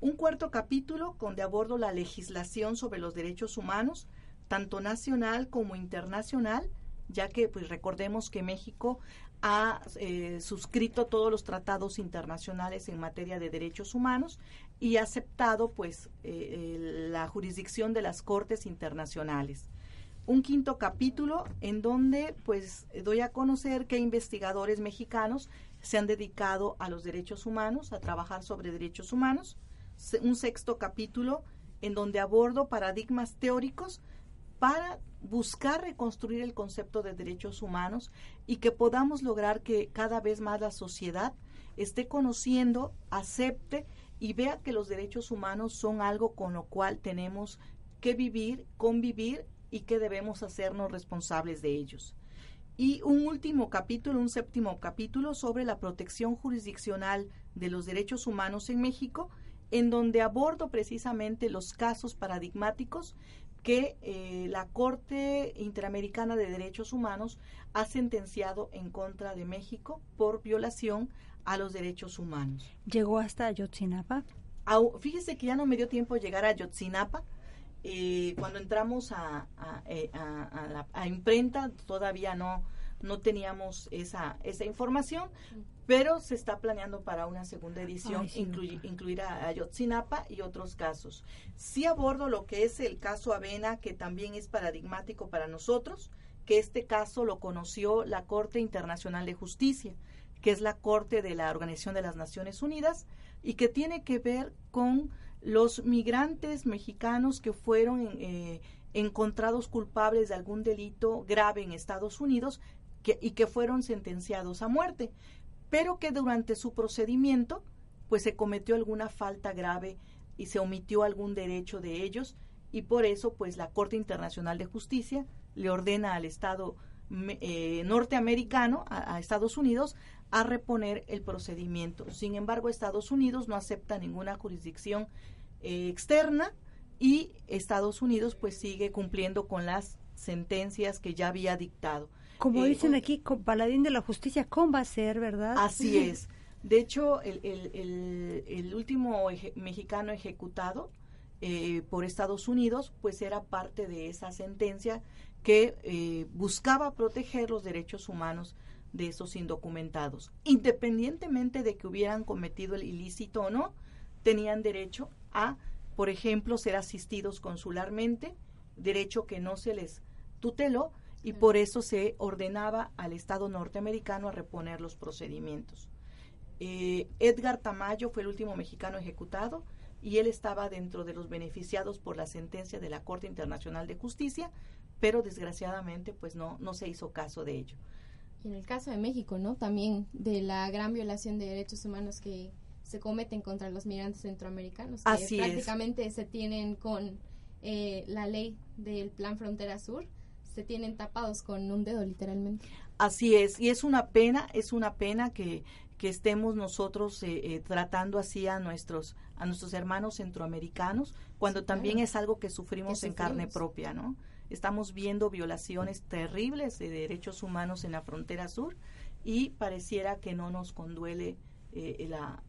Un cuarto capítulo donde abordo la legislación sobre los derechos humanos, tanto nacional como internacional, ya que pues recordemos que México ha eh, suscrito todos los tratados internacionales en materia de derechos humanos y ha aceptado pues eh, la jurisdicción de las cortes internacionales. Un quinto capítulo en donde pues doy a conocer que investigadores mexicanos se han dedicado a los derechos humanos, a trabajar sobre derechos humanos. Un sexto capítulo en donde abordo paradigmas teóricos para buscar reconstruir el concepto de derechos humanos y que podamos lograr que cada vez más la sociedad esté conociendo, acepte y vea que los derechos humanos son algo con lo cual tenemos que vivir, convivir y que debemos hacernos responsables de ellos. Y un último capítulo, un séptimo capítulo sobre la protección jurisdiccional de los derechos humanos en México, en donde abordo precisamente los casos paradigmáticos que eh, la Corte Interamericana de Derechos Humanos ha sentenciado en contra de México por violación a los derechos humanos. ¿Llegó hasta Ayotzinapa? fíjese que ya no me dio tiempo llegar a Ayotzinapa. Eh, cuando entramos a, a, eh, a, a, imprenta todavía no, no teníamos esa, esa información, pero se está planeando para una segunda edición incluir a Ayotzinapa y otros casos. Sí abordo lo que es el caso Avena, que también es paradigmático para nosotros, que este caso lo conoció la Corte Internacional de Justicia, que es la Corte de la Organización de las Naciones Unidas, y que tiene que ver con los migrantes mexicanos que fueron eh, encontrados culpables de algún delito grave en Estados Unidos y que fueron sentenciados a muerte pero que durante su procedimiento pues se cometió alguna falta grave y se omitió algún derecho de ellos y por eso pues la Corte Internacional de Justicia le ordena al Estado eh, norteamericano, a, Estados Unidos, a reponer el procedimiento. Sin embargo, Estados Unidos no acepta ninguna jurisdicción eh, externa y Estados Unidos pues sigue cumpliendo con las sentencias que ya había dictado. Como eh, dicen aquí, con paladín de la justicia, ¿cómo va a ser, verdad? Así es. De hecho, el, el, el, último mexicano ejecutado eh, por Estados Unidos, pues era parte de esa sentencia que eh, buscaba proteger los derechos humanos de esos indocumentados. Independientemente de que hubieran cometido el ilícito o no, tenían derecho a, por ejemplo, ser asistidos consularmente, derecho que no se les tuteló, y por eso se ordenaba al Estado norteamericano a reponer los procedimientos. Eh, Edgar Tamayo fue el último mexicano ejecutado y él estaba dentro de los beneficiados por la sentencia de la Corte Internacional de Justicia, pero desgraciadamente pues no, no se hizo caso de ello. Y en el caso de México, ¿no? También de la gran violación de derechos humanos que se cometen contra los migrantes centroamericanos, que prácticamente se tienen con eh, la ley del Plan Frontera Sur, se tienen tapados con un dedo literalmente. Así es, y es una pena, es una pena que, que estemos nosotros eh, eh, tratando así a nuestros a nuestros hermanos centroamericanos cuando también es algo que sufrimos en carne propia, ¿no? Estamos viendo violaciones terribles de derechos humanos en la frontera sur y pareciera que no nos conduele eh, la,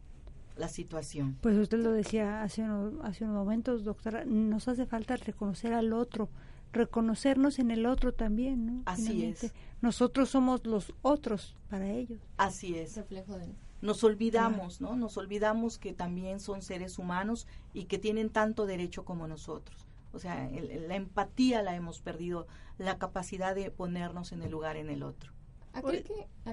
la situación. Pues usted lo decía hace, hace unos momentos, doctora, nos hace falta reconocer al otro, reconocernos en el otro también, ¿no? Así es. Nosotros somos los otros para ellos. Así es. Reflejo de nos olvidamos, ¿no? Nos olvidamos que también son seres humanos y que tienen tanto derecho como nosotros. O sea, la empatía la hemos perdido, la capacidad de ponernos en el lugar en el otro. ¿A qué,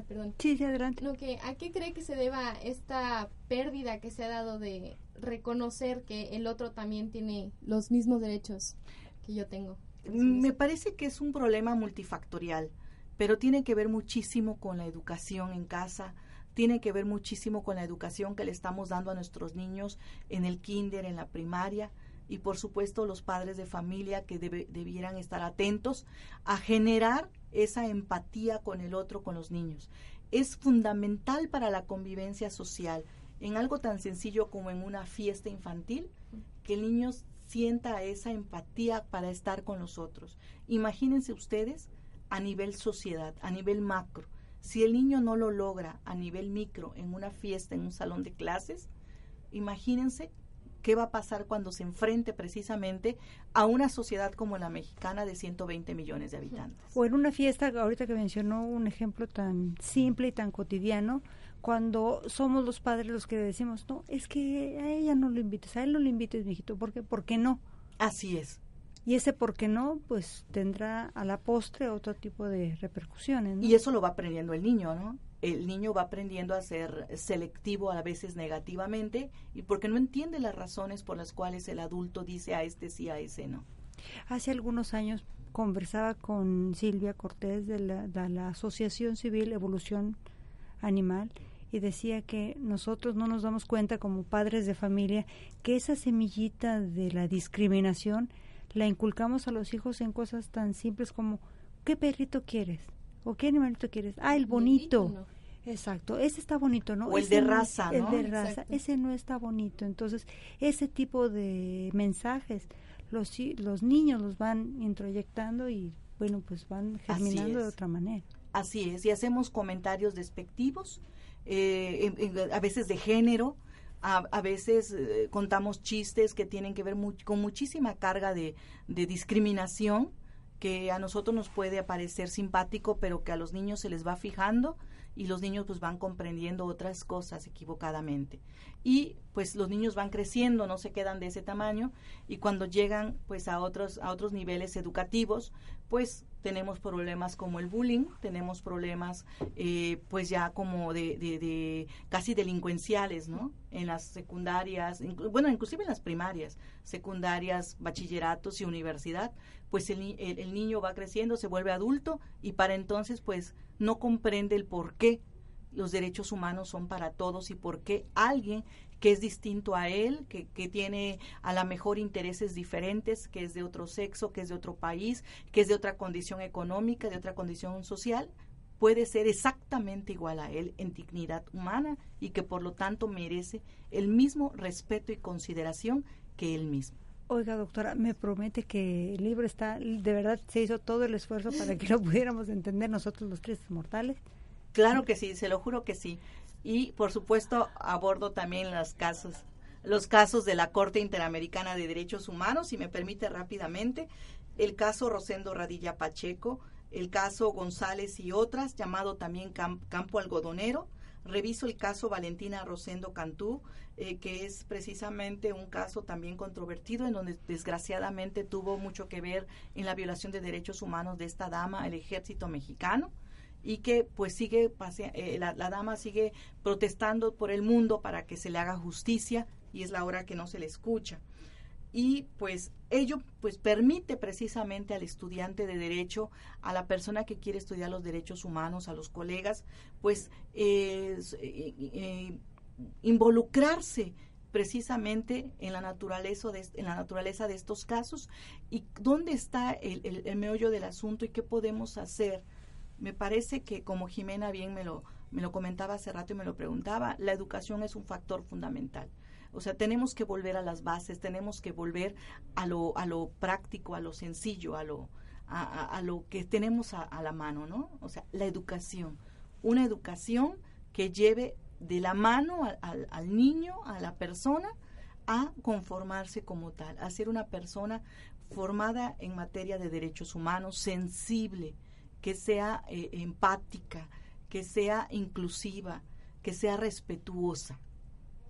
perdón. Sí, adelante. que, ¿A qué cree que se deba esta pérdida que se ha dado de reconocer que el otro también tiene los mismos derechos que yo tengo? Me parece que es un problema multifactorial, pero tiene que ver muchísimo con la educación en casa, tiene que ver muchísimo con la educación que le estamos dando a nuestros niños en el kinder, en la primaria y por supuesto los padres de familia que debieran estar atentos a generar esa empatía con el otro, con los niños. Es fundamental para la convivencia social en algo tan sencillo como en una fiesta infantil, que el niño sienta esa empatía para estar con los otros. Imagínense ustedes a nivel sociedad, a nivel macro. Si el niño no lo logra a nivel micro en una fiesta, en un salón de clases, imagínense qué va a pasar cuando se enfrente precisamente a una sociedad como la mexicana de 120 millones de habitantes. O en una fiesta, ahorita que mencionó un ejemplo tan simple y tan cotidiano, cuando somos los padres los que decimos, no, es que a ella no lo invites, a él no lo invites, mijito, ¿por qué? ¿Por qué no? Así es. Y ese por qué no, pues tendrá a la postre otro tipo de repercusiones. Y eso lo va aprendiendo el niño, ¿no? El niño va aprendiendo a ser selectivo a veces negativamente y porque no entiende las razones por las cuales el adulto dice a este sí, a ese no. Hace algunos años conversaba con Silvia Cortés de la, de la Asociación Civil Evolución Animal y decía que nosotros no nos damos cuenta como padres de familia que esa semillita de la discriminación la inculcamos a los hijos en cosas tan simples como ¿qué perrito quieres? ¿O qué animalito quieres? Ah, el bonito. Exacto, ese está bonito, ¿no? O el de raza, ¿no? El de raza, ese no está bonito. Entonces, ese tipo de mensajes los, los niños los van introyectando y, bueno, pues van germinando de otra manera. Así es, y hacemos comentarios despectivos, eh, a veces de género, a, veces eh, contamos chistes que tienen que ver con muchísima carga de, de, discriminación que a nosotros nos puede parecer simpático, pero que a los niños se les va fijando y los niños pues van comprendiendo otras cosas equivocadamente. Y pues los niños van creciendo, no se quedan de ese tamaño y cuando llegan pues a otros a otros niveles educativos, pues tenemos problemas como el bullying, tenemos problemas eh, pues ya como de, de, casi delincuenciales, ¿no? En las secundarias, bueno, inclusive en las primarias, secundarias, bachilleratos y universidad, pues el, el, niño va creciendo, se vuelve adulto y para entonces pues no comprende el por qué los derechos humanos son para todos y por qué alguien que es distinto a él, que, que tiene a lo mejor intereses diferentes, que es de otro sexo, que es de otro país, que es de otra condición económica, de otra condición social, puede ser exactamente igual a él en dignidad humana y que por lo tanto merece el mismo respeto y consideración que él mismo. Oiga, doctora, me promete que el libro está, de verdad se hizo todo el esfuerzo para que lo pudiéramos entender nosotros los tristes mortales. Claro que sí, se lo juro que sí y por supuesto abordo también los casos los casos de la Corte Interamericana de Derechos Humanos, si me permite rápidamente, el caso Rosendo Radilla Pacheco, el caso González y otras, llamado también Campo Algodonero. Reviso el caso Valentina Rosendo Cantú, eh, que es precisamente un caso también controvertido, en donde desgraciadamente tuvo mucho que ver en la violación de derechos humanos de esta dama, el ejército mexicano y que pues sigue, eh, la, dama sigue protestando por el mundo para que se le haga justicia y es la hora que no se le escucha. Y pues ello pues permite precisamente al estudiante de derecho, a la persona que quiere estudiar los derechos humanos, a los colegas, pues eh, eh, involucrarse precisamente en la naturaleza de, en la naturaleza de estos casos y dónde está el meollo del asunto y qué podemos hacer me parece que como Jimena bien me lo, me lo comentaba hace rato y me lo preguntaba, la educación es un factor fundamental. O sea, tenemos que volver a las bases, tenemos que volver a lo, a lo práctico, a lo sencillo, a lo, a, lo que tenemos a, la mano, ¿no? O sea, la educación. Una educación que lleve de la mano al, al niño, a la persona, a conformarse como tal, a ser una persona formada en materia de derechos humanos, sensible, que sea eh, empática, que sea inclusiva, que sea respetuosa.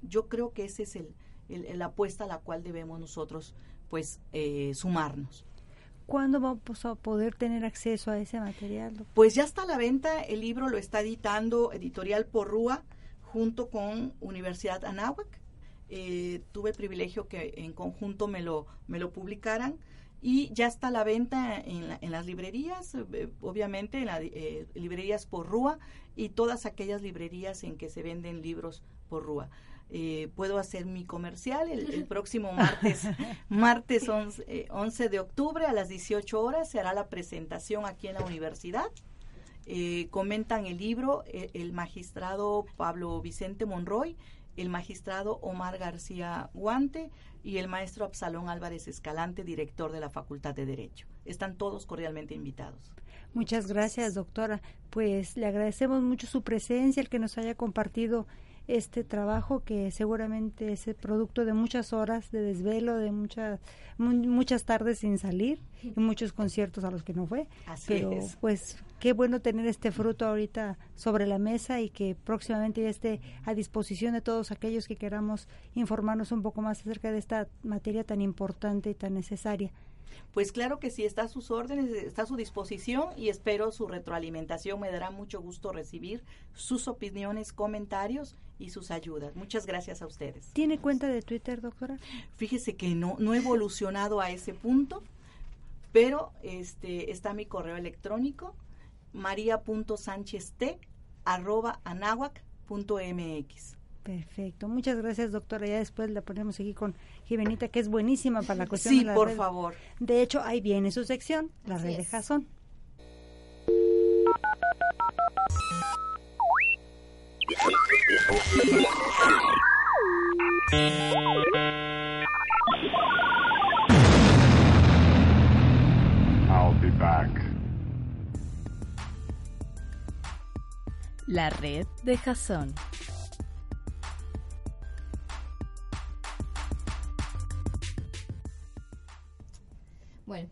Yo creo que esa es el, la apuesta a la cual debemos nosotros pues eh, sumarnos. ¿Cuándo vamos a poder tener acceso a ese material? Pues ya está a la venta, el libro lo está editando Editorial Porrúa junto con Universidad Anáhuac. Eh, tuve el privilegio que en conjunto me lo, me lo publicaran y ya está a la venta en, en las librerías, eh, obviamente en las eh, librerías por Rúa y todas aquellas librerías en que se venden libros por Rúa. Eh, puedo hacer mi comercial el, próximo martes, martes 11, de octubre a las 18 horas se hará la presentación aquí en la universidad. comentan el libro el magistrado Pablo Vicente Monroy, el magistrado Omar García Guante, y el maestro Absalón Álvarez Escalante, director de la Facultad de Derecho. Están todos cordialmente invitados. Muchas gracias, doctora. Pues le agradecemos mucho su presencia, el que nos haya compartido este trabajo que seguramente es el producto de muchas horas de desvelo, de muchas muchas tardes sin salir y muchos conciertos a los que no fue. Así Pero es. pues qué bueno tener este fruto ahorita sobre la mesa y que próximamente ya esté a disposición de todos aquellos que queramos informarnos un poco más acerca de esta materia tan importante y tan necesaria. Pues claro que sí, está a sus órdenes, está a su disposición y espero su retroalimentación. Me dará mucho gusto recibir sus opiniones, comentarios y sus ayudas. Muchas gracias a ustedes. ¿Tiene cuenta de Twitter, doctora? Fíjese que no, no he evolucionado a ese punto, pero este está mi correo electrónico maria.sanchezt arroba anahuac.mx. Perfecto. Muchas gracias, doctora. Ya después la ponemos aquí con Jimenita, que es buenísima para la cuestión Sí, de la por red. favor. De hecho, ahí viene su sección, la Así red de. Jason. I'll be back. La red de Jason. Bueno,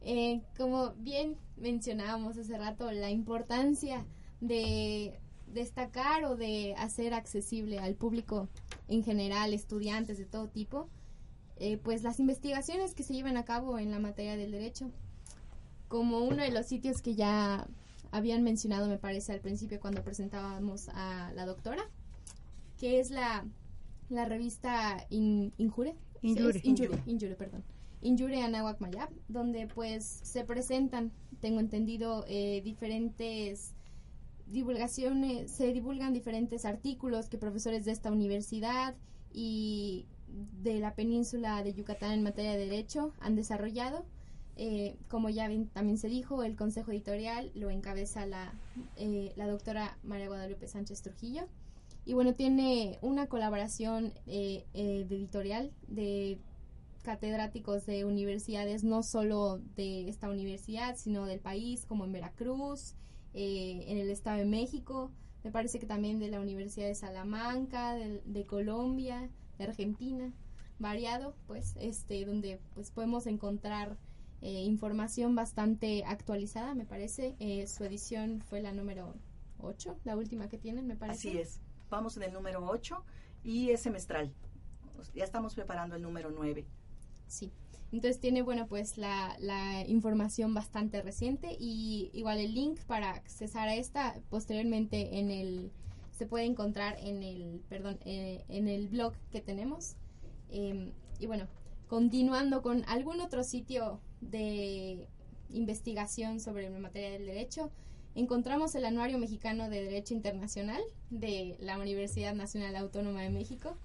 eh, como bien mencionábamos hace rato, la importancia de destacar o de hacer accesible al público en general, estudiantes de todo tipo, eh, pues las investigaciones que se llevan a cabo en la materia del derecho. Como uno de los sitios que ya habían mencionado, me parece, al principio cuando presentábamos a la doctora, que es la, la revista In- Injure. Injure. Injure, Injure, perdón. Injure Anahuac Mayab, donde pues se presentan, tengo entendido, eh, diferentes divulgaciones, se divulgan diferentes artículos que profesores de esta universidad y de la península de Yucatán en materia de derecho han desarrollado. Eh, como ya bien- también se dijo, el consejo editorial lo encabeza la, eh, la doctora María Guadalupe Sánchez Trujillo. Y bueno, tiene una colaboración eh, eh, de editorial de catedráticos de universidades, no solo de esta universidad, sino del país, como en Veracruz, en el Estado de México, me parece que también de la Universidad de Salamanca, de, de Colombia, de Argentina, variado, pues, este, donde pues podemos encontrar eh, información bastante actualizada, me parece. Eh, su edición fue la número 8, la última que tienen, me parece. Así es. Vamos en el número 8 y es semestral. Ya estamos preparando el número 9. Sí. Entonces tiene, bueno, pues la, la información bastante reciente y igual el link para accesar a esta posteriormente en el se puede encontrar en el perdón eh, en el blog que tenemos Eh, y bueno continuando con algún otro sitio de investigación sobre la materia del derecho encontramos el anuario mexicano de derecho internacional de la Universidad Nacional Autónoma de México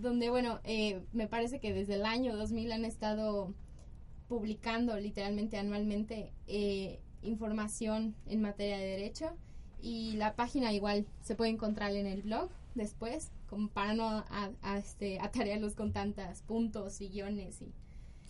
donde, bueno, eh, me parece que desde el año 2000 han estado publicando literalmente anualmente eh, información en materia de derecho y la página igual se puede encontrar en el blog después, como para no a, a, este, atarearlos con tantas puntos y guiones y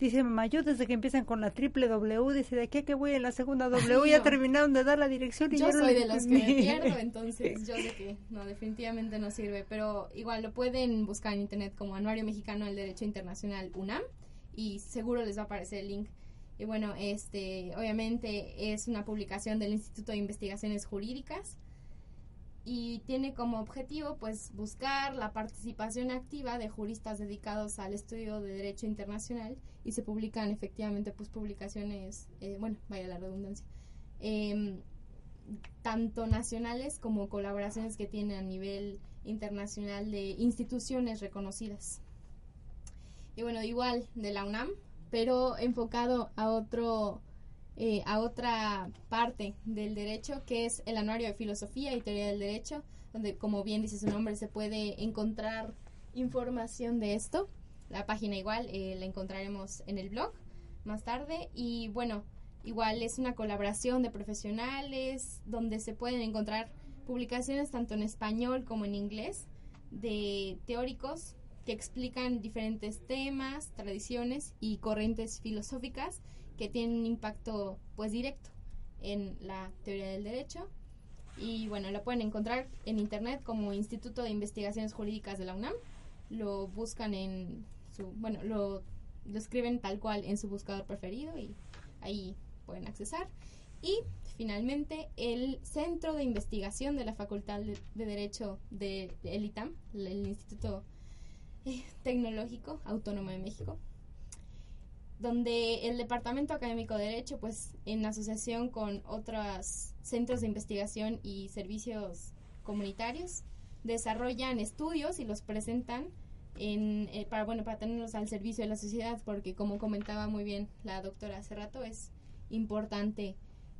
Dice mamá, yo desde que empiezan con la triple W, dice de aquí a que voy en la segunda W, ya terminaron de dar la dirección y yo soy de los que me pierdo, entonces yo sé que no, definitivamente no sirve, pero igual lo pueden buscar en internet como Anuario Mexicano del Derecho Internacional UNAM y seguro les va a aparecer el link. Y bueno, este, obviamente es una publicación del Instituto de Investigaciones Jurídicas y tiene como objetivo pues buscar la participación activa de juristas dedicados al estudio de derecho internacional y se publican efectivamente pues publicaciones, eh, bueno, vaya la redundancia, em, tanto nacionales como colaboraciones que tiene a nivel internacional de instituciones reconocidas. Y bueno, igual de la UNAM, pero enfocado a otro eh, a otra parte del derecho que es el anuario de filosofía y teoría del derecho donde como bien dice su nombre se puede encontrar información de esto. La página igual eh, la encontraremos en el blog más tarde. Y bueno igual es una colaboración de profesionales donde se pueden encontrar publicaciones tanto en español como en inglés de teóricos que explican diferentes temas, tradiciones y corrientes filosóficas que tienen un impacto pues directo en la teoría del derecho Y bueno, lo pueden encontrar en internet como Instituto de Investigaciones Jurídicas de la UNAM. Lo buscan en su, bueno, lo, lo escriben tal cual en su buscador preferido y ahí pueden accesar. Y finalmente el Centro de Investigación de la Facultad de, de Derecho de, de el ITAM, el Instituto eh, Tecnológico Autónomo de México, donde el Departamento Académico de Derecho, pues en asociación con otros centros de investigación y servicios comunitarios, desarrollan estudios y los presentan en, eh, para bueno para tenerlos al servicio de la sociedad, porque como comentaba muy bien la doctora hace rato, es importante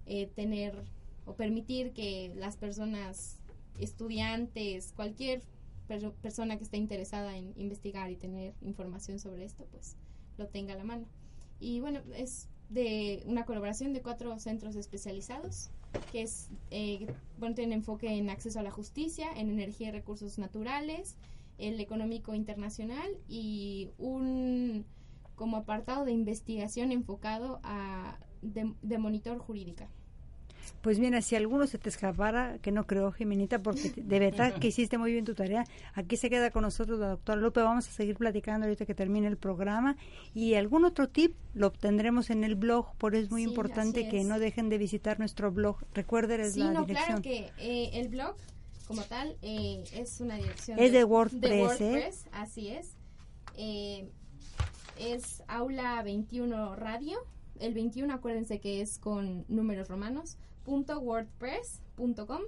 eh, tener o permitir que las personas, estudiantes, cualquier per- persona que esté interesada en investigar y tener información sobre esto, pues lo tenga a la mano. Y bueno, es de una colaboración de cuatro centros especializados que es, eh, bueno, tienen enfoque en acceso a la justicia, en energía y recursos naturales, el económico internacional y un como apartado de investigación enfocado a de, de monitor jurídica. Pues mira, si alguno se te escapara, que no creo, Jimenita, porque de verdad que hiciste muy bien tu tarea. Aquí se queda con nosotros la doctora Lupe. Vamos a seguir platicando ahorita que termine el programa. Y algún otro tip lo obtendremos en el blog, por eso es muy Sí, importante que no dejen de visitar nuestro blog. Recuerden Sí, la no, dirección. claro que eh, el blog como tal eh, es una dirección Es de WordPress, ¿eh? WordPress, así es. Eh, es Aula 21 Radio. El 21, acuérdense que es con números romanos. Wordpress.com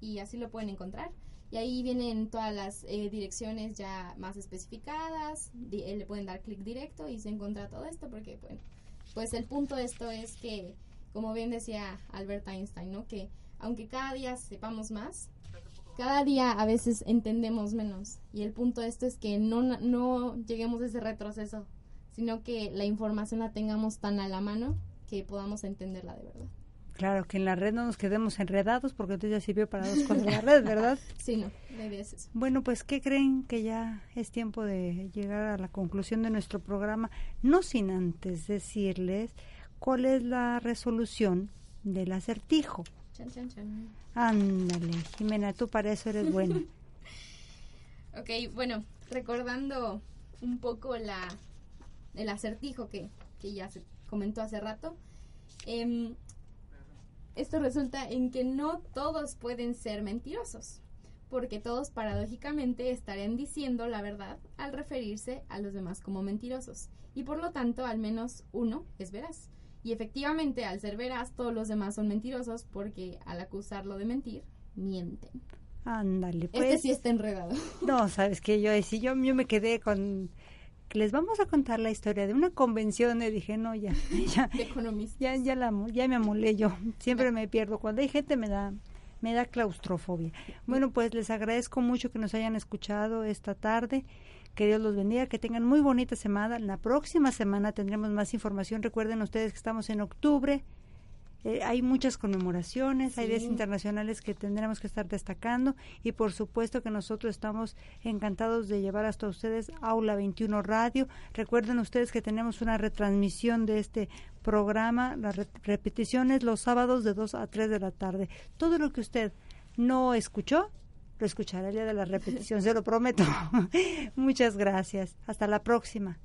y así lo pueden encontrar. Y ahí vienen todas las eh, direcciones ya más especificadas. eh, le pueden dar clic directo y se encuentra todo esto porque, bueno, pues el punto de esto es que, como bien decía Albert Einstein, ¿no? Que aunque cada día sepamos más, cada día a veces entendemos menos. Y el punto de esto es que no, no lleguemos a ese retroceso, sino que la información la tengamos tan a la mano que podamos entenderla de verdad. Claro, que en la red no nos quedemos enredados, porque entonces ya sirvió para dos cosas la red, ¿verdad? Sí, no, la idea es eso. Bueno, pues, ¿qué creen? Que ya es tiempo de llegar a la conclusión de nuestro programa, no sin antes decirles cuál es la resolución del acertijo. Chan, chan, chan. Ándale, Jimena, tú para eso eres buena. Ok, bueno, recordando un poco la el acertijo que, que ya se comentó hace rato, em, esto resulta en que no todos pueden ser mentirosos, porque todos paradójicamente estarían diciendo la verdad al referirse a los demás como mentirosos, y por lo tanto al menos uno es veraz. Y efectivamente, al ser veraz, todos los demás son mentirosos porque al acusarlo de mentir, mienten. Ándale, pues. Este sí está enredado. No, sabes que yo, si yo, yo me quedé con que les vamos a contar la historia de una convención y dije, no, ya, ya, ya, la, ya me amolé yo. Siempre me pierdo. Cuando hay gente me da, me da claustrofobia. Bueno, pues les agradezco mucho que nos hayan escuchado esta tarde. Que Dios los bendiga, que tengan muy bonita semana. La próxima semana tendremos más información. Recuerden ustedes que estamos en octubre. Eh, hay muchas conmemoraciones, hay días internacionales que tendremos que estar destacando y por supuesto que nosotros estamos encantados de llevar hasta ustedes Aula 21 Radio. Recuerden ustedes que tenemos una retransmisión de este programa, las re- repeticiones los sábados de 2 a 3 de la tarde. Todo lo que usted no escuchó, lo escuchará el día de la repetición, se lo prometo. Muchas gracias. Hasta la próxima.